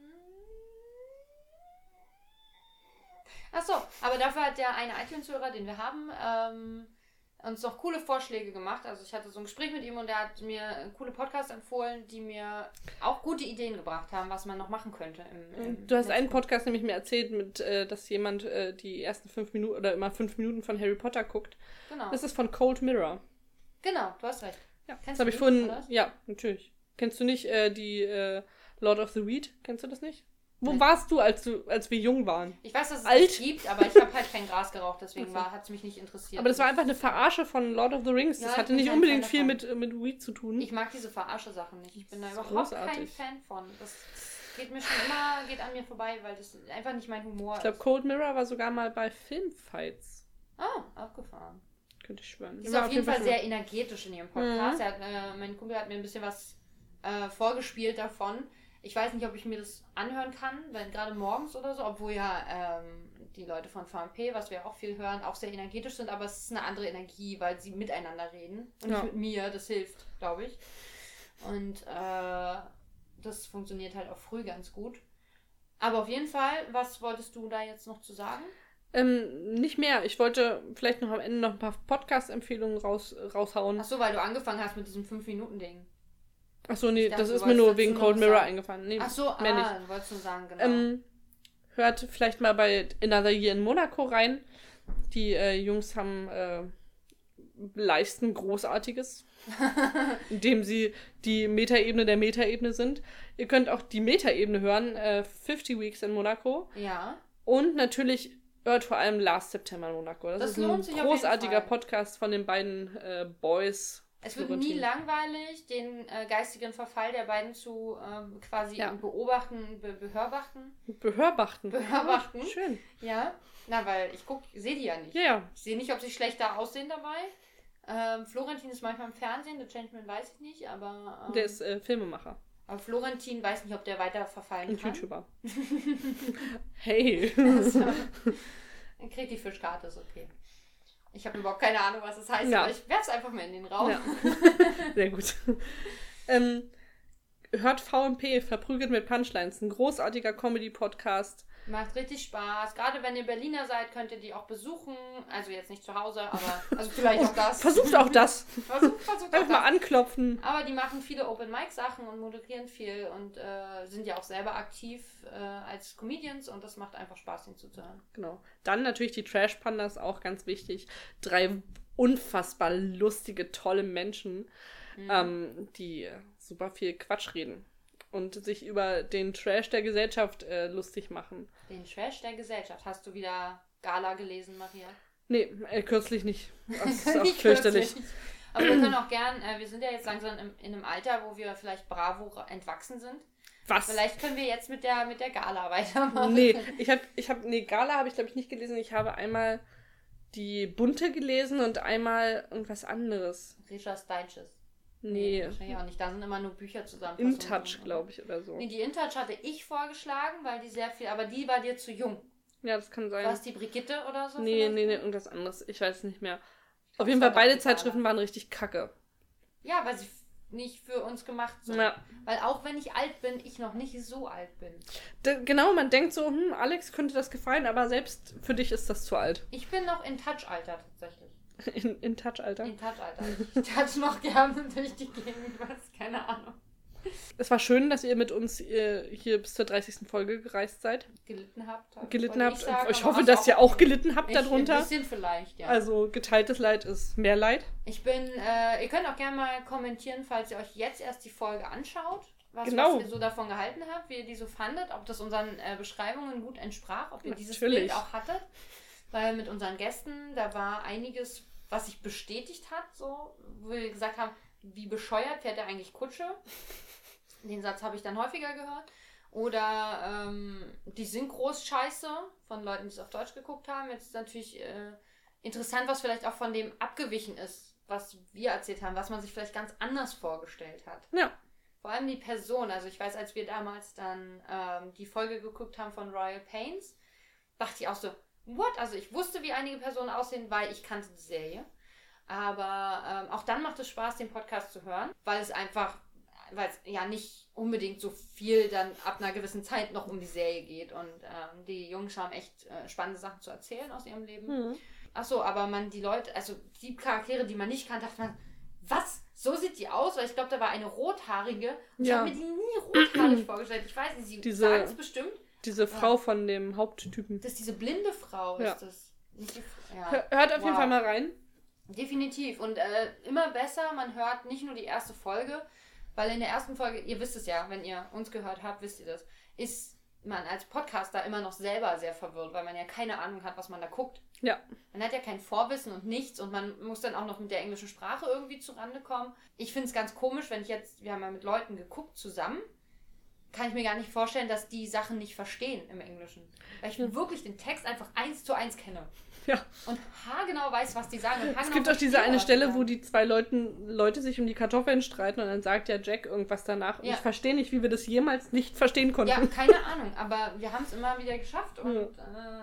Achso, aber dafür hat der eine iTunes-Hörer, den wir haben, ähm, uns noch coole Vorschläge gemacht. Also ich hatte so ein Gespräch mit ihm und er hat mir coole Podcasts empfohlen, die mir auch gute Ideen gebracht haben, was man noch machen könnte. Im, im Du hast einen. Podcast nämlich mir erzählt, mit, äh, dass jemand äh, die ersten fünf Minuten oder immer fünf Minuten von Harry Potter guckt. Genau. Das ist von Cold Mirror. genau, du hast recht. Ja, Kennst das habe ich vorhin. Ja, natürlich. Kennst du nicht äh, die äh, Lord of the Weed? Kennst du das nicht? Wo warst du, als du, als wir jung waren? Ich weiß, dass es Alt. das gibt, aber ich habe halt kein Gras geraucht, deswegen hat es mich nicht interessiert. Aber das war einfach eine Verarsche von Lord of the Rings. Ja, Das hatte nicht kein unbedingt viel mit, mit Weed zu tun. Ich mag diese Verarsche-Sachen nicht. Ich bin da ist überhaupt kein großartig. Fan von. Das geht mir schon immer, geht an mir vorbei, weil das einfach nicht mein Humor Ich glaube, ist. Cold Mirror war sogar mal bei Filmfights. Ah, abgefahren. Könnte ich schwören. Die ist auf jeden Fall sehr energetisch in ihrem Podcast. Mhm. Hat, äh, mein Kumpel hat mir ein bisschen was äh, vorgespielt davon. Ich weiß nicht, ob ich mir das anhören kann, wenn gerade morgens oder so, obwohl ja ähm, die Leute von VMP, was wir auch viel hören, auch sehr energetisch sind, aber es ist eine andere Energie, weil sie miteinander reden und Ja. nicht mit mir. Das hilft, glaube ich. Und äh, das funktioniert halt auch früh ganz gut. Aber auf jeden Fall, was wolltest du da jetzt noch zu sagen? Ähm, nicht mehr. Ich wollte vielleicht noch am Ende noch ein paar Podcast-Empfehlungen raus, raushauen. Ach so, weil du angefangen hast mit diesem 5-Minuten-Ding. Achso, nee, dachte, das ist mir nur wegen Cold Mirror sagen. eingefallen. Nee, Ach so, mehr nicht. ah, wolltest du sagen, genau. Ähm, hört vielleicht mal bei Another Year in Monaco rein. Die äh, Jungs haben äh, leisten Großartiges, <laughs> indem sie die Metaebene der Metaebene sind. Ihr könnt auch die Metaebene hören, äh, 50 Weeks in Monaco. ja. Und natürlich hört vor allem Last September in Monaco. Das, Das ist ein großartiger. Podcast von den beiden äh, Boys. Es wird nie langweilig, den äh, geistigen Verfall der beiden zu ähm, quasi Ja. beobachten, be behörbachten. Behörbachten. Behörbachten. Schön. Ja. Na, weil ich guck, sehe die ja nicht. Ja, ja. Ich sehe nicht, ob sie schlechter aussehen dabei. Ähm, Florentin ist manchmal im Fernsehen, der Changeman weiß ich nicht, aber, ähm, Der ist äh, Filmemacher aber Florentin weiß nicht, ob der weiter verfallen und kann. YouTuber. <laughs> hey. Also, <laughs> dann kriegt die Fischkarte, ist okay. Ich habe überhaupt keine Ahnung, was das heißt, Ja. aber ich werf's einfach mal in den Raum. Ja. <laughs> Sehr gut. Ähm, hört VMP, Verprügelt mit Punchlines, ein großartiger Comedy-Podcast. Macht richtig Spaß. Gerade wenn ihr Berliner seid, könnt ihr die auch besuchen. Also jetzt nicht zu Hause, aber <laughs> also vielleicht auch das. Versucht auch das. <laughs> Versucht, versucht auch mal das. anklopfen. Aber die machen viele Open-Mic-Sachen und moderieren viel und äh, sind ja auch selber aktiv äh, als Comedians und das macht einfach Spaß, ihnen zuzuhören. Genau. Dann natürlich die Trash Pandas, auch ganz wichtig. Drei unfassbar lustige, tolle Menschen, Mhm. ähm, die super viel Quatsch reden und sich über den Trash der Gesellschaft äh, lustig machen. Den Trash der Gesellschaft. Hast du wieder Gala gelesen, Maria? Nee, äh, kürzlich nicht. <laughs> Das ist auch Nicht fürchterlich. kürzlich. Aber wir können auch gern, äh, wir sind ja jetzt langsam im, in einem Alter, wo wir vielleicht Bravo entwachsen sind. Was? Vielleicht können wir jetzt mit der, mit der Gala weitermachen. Nee, ich habe, ich hab, nee, Gala habe ich glaube ich nicht gelesen. Ich habe einmal die Bunte gelesen und einmal irgendwas anderes. Richard Digest. Nee, Wahrscheinlich auch nicht. Da sind immer nur Bücher zusammen. In Touch, glaube ich, oder so. Nee, die In Touch hatte ich vorgeschlagen, weil die sehr viel, aber die war dir zu jung. Ja, das kann sein. War es die Brigitte oder so? Nee, vielleicht? nee, nee, irgendwas anderes. Ich weiß es nicht mehr. Auf jeden Fall, beide Zeitschriften waren richtig kacke. Ja, weil sie nicht für uns gemacht sind. Ja. Weil auch wenn ich alt bin, ich noch nicht so alt bin. D genau, man denkt so, hm, Alex könnte das gefallen, aber selbst für dich ist das zu alt. Ich bin noch in Touch-Alter tatsächlich. <laughs> In, in Touch, Alter. In Touch-Alter. Ich touch noch gerne durch die Gegend, was, keine Ahnung. Es war schön, dass ihr mit uns äh, hier bis zur 30. Folge gereist seid. Gelitten habt. Gelitten wollte habt. ich sagen, Ich, hoffe, dass ihr auch gelitten habt Ich- Ein darunter. bisschen vielleicht, ja. Also geteiltes Leid ist mehr Leid. Ich bin, äh, ihr könnt auch gerne mal kommentieren, falls ihr euch jetzt erst die Folge anschaut, was, Genau. was ihr so davon gehalten habt, wie ihr die so fandet, ob das unseren äh, Beschreibungen gut entsprach, ob ihr dieses Natürlich. Bild auch hattet. Weil mit unseren Gästen, da war einiges, was sich bestätigt hat, so, wo wir gesagt haben, wie bescheuert fährt er eigentlich Kutsche? Den Satz habe ich dann häufiger gehört. Oder ähm, die Synchros scheiße von Leuten, die es auf Deutsch geguckt haben. Jetzt ist natürlich äh, interessant, was vielleicht auch von dem abgewichen ist, was wir erzählt haben, was man sich vielleicht ganz anders vorgestellt hat. Ja. Vor allem die Person. Also ich weiß, als wir damals dann ähm, die Folge geguckt haben von Royal Pains, dachte ich auch so, what? Also ich wusste, wie einige Personen aussehen, weil ich kannte die Serie. Aber ähm, auch dann macht es Spaß, den Podcast zu hören, weil es einfach, weil es ja nicht unbedingt so viel dann ab einer gewissen Zeit noch um die Serie geht. Und ähm, die Jungs haben echt äh, spannende Sachen zu erzählen aus ihrem Leben. Hm. Ach so, aber man, die Leute, also die Charaktere, die man nicht kannte, dachte man, was? So sieht die aus? Weil ich glaube, da war eine rothaarige. Und ich Ja. habe mir die nie rothaarig <clears throat> vorgestellt. Ich weiß nicht, sie sagen es bestimmt. Diese Frau von dem Haupttypen. Das ist diese blinde Frau, Ja. ist das. Ja. Hör- Hört auf jeden Wow. Fall mal rein. Definitiv. Und äh, immer besser, man hört nicht nur die erste Folge, weil in der ersten Folge, ihr wisst es ja, wenn ihr uns gehört habt, wisst ihr das, ist man als Podcaster immer noch selber sehr verwirrt, weil man ja keine Ahnung hat, was man da guckt. Ja. Man hat ja kein Vorwissen und nichts und man muss dann auch noch mit der englischen Sprache irgendwie zurande kommen. Ich finde es ganz komisch, wenn ich jetzt, wir haben ja mit Leuten geguckt zusammen, kann ich mir gar nicht vorstellen, dass die Sachen nicht verstehen im Englischen. Weil ich wirklich den Text einfach eins zu eins kenne. Ja. Und haargenau weiß, was die sagen. Es gibt auch diese eine Stelle, wo die zwei Leuten, Leute sich um die Kartoffeln streiten und dann sagt ja Jack irgendwas danach. Und Ja. ich verstehe nicht, wie wir das jemals nicht verstehen konnten. Ja, keine Ahnung, aber wir haben es immer wieder geschafft und äh,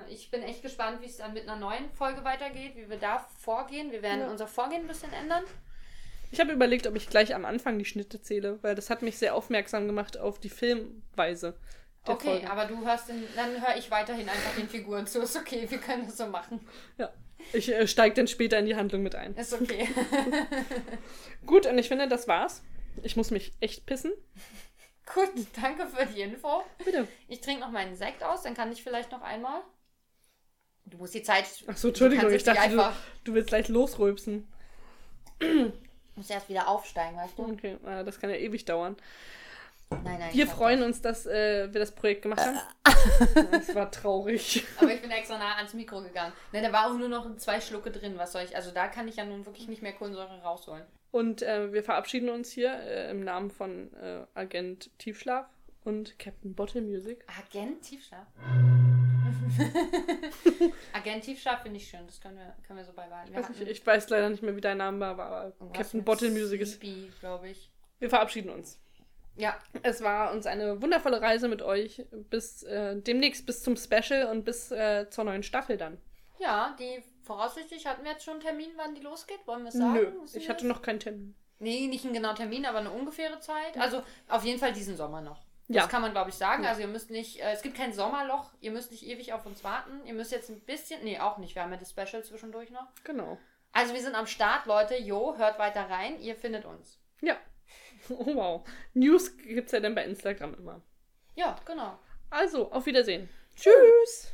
ich bin echt gespannt, wie es dann mit einer neuen Folge weitergeht, wie wir da vorgehen. Wir werden Ja. unser Vorgehen ein bisschen ändern. Ich habe überlegt, ob ich gleich am Anfang die Schnitte zähle, weil das hat mich sehr aufmerksam gemacht auf die Filmweise okay, Folge. aber du hörst den, dann höre ich weiterhin einfach den Figuren zu. Ist okay, wir können das so machen. Ja. Ich äh, steige dann später in die Handlung mit ein. Ist okay. <laughs> Gut, und ich finde, das war's. Ich muss mich echt pissen. Gut, danke für die Info. Bitte. Ich trinke noch meinen Sekt aus, dann kann ich vielleicht noch einmal. Du musst die Zeit. Achso, Entschuldigung, du ich dachte, du, du willst gleich losrülpsen. Du musst erst wieder aufsteigen, weißt du? Okay, das kann ja ewig dauern. Nein, nein. Wir freuen uns, dass äh, wir das Projekt gemacht haben. <laughs> Das war traurig. Aber ich bin extra nah ans Mikro gegangen. Ne, da war auch nur noch zwei Schlucke drin. Was soll ich? Also da kann ich ja nun wirklich nicht mehr Kohlensäure rausholen. Und äh, wir verabschieden uns hier äh, im Namen von äh, Agent Tiefschlaf und Captain Bottle Music. Agent Tiefschlaf. <laughs> Agent Tiefschlaf finde ich schön. Das können wir, können wir so beibehalten. Wir Weiß nicht, ich weiß leider nicht mehr, wie dein Name war, aber irgendwas Captain Bottle Music ist. Glaube ich. Wir verabschieden uns. Ja, Es war uns eine wundervolle Reise mit euch. Bis äh, demnächst, bis zum Special und bis äh, zur neuen Staffel dann. ja, die voraussichtlich hatten wir jetzt schon einen Termin, wann die losgeht. Wollen wir es sagen? Nö, ich hatte noch keinen Termin. Nee, nicht einen genauen Termin, aber eine ungefähre Zeit. Also auf jeden Fall diesen Sommer noch. Ja. Das kann man, glaube ich, sagen. Ja. Also ihr müsst nicht, äh, es gibt kein Sommerloch, ihr müsst nicht ewig auf uns warten. Ihr müsst jetzt ein bisschen, nee, auch nicht, wir haben ja das Special zwischendurch noch. Genau. Also wir sind am Start, Leute. Jo, hört weiter rein, ihr findet uns. Ja. <laughs> Oh wow. News gibt's ja dann bei Instagram immer. Ja, genau. Also, auf Wiedersehen. Tschüss.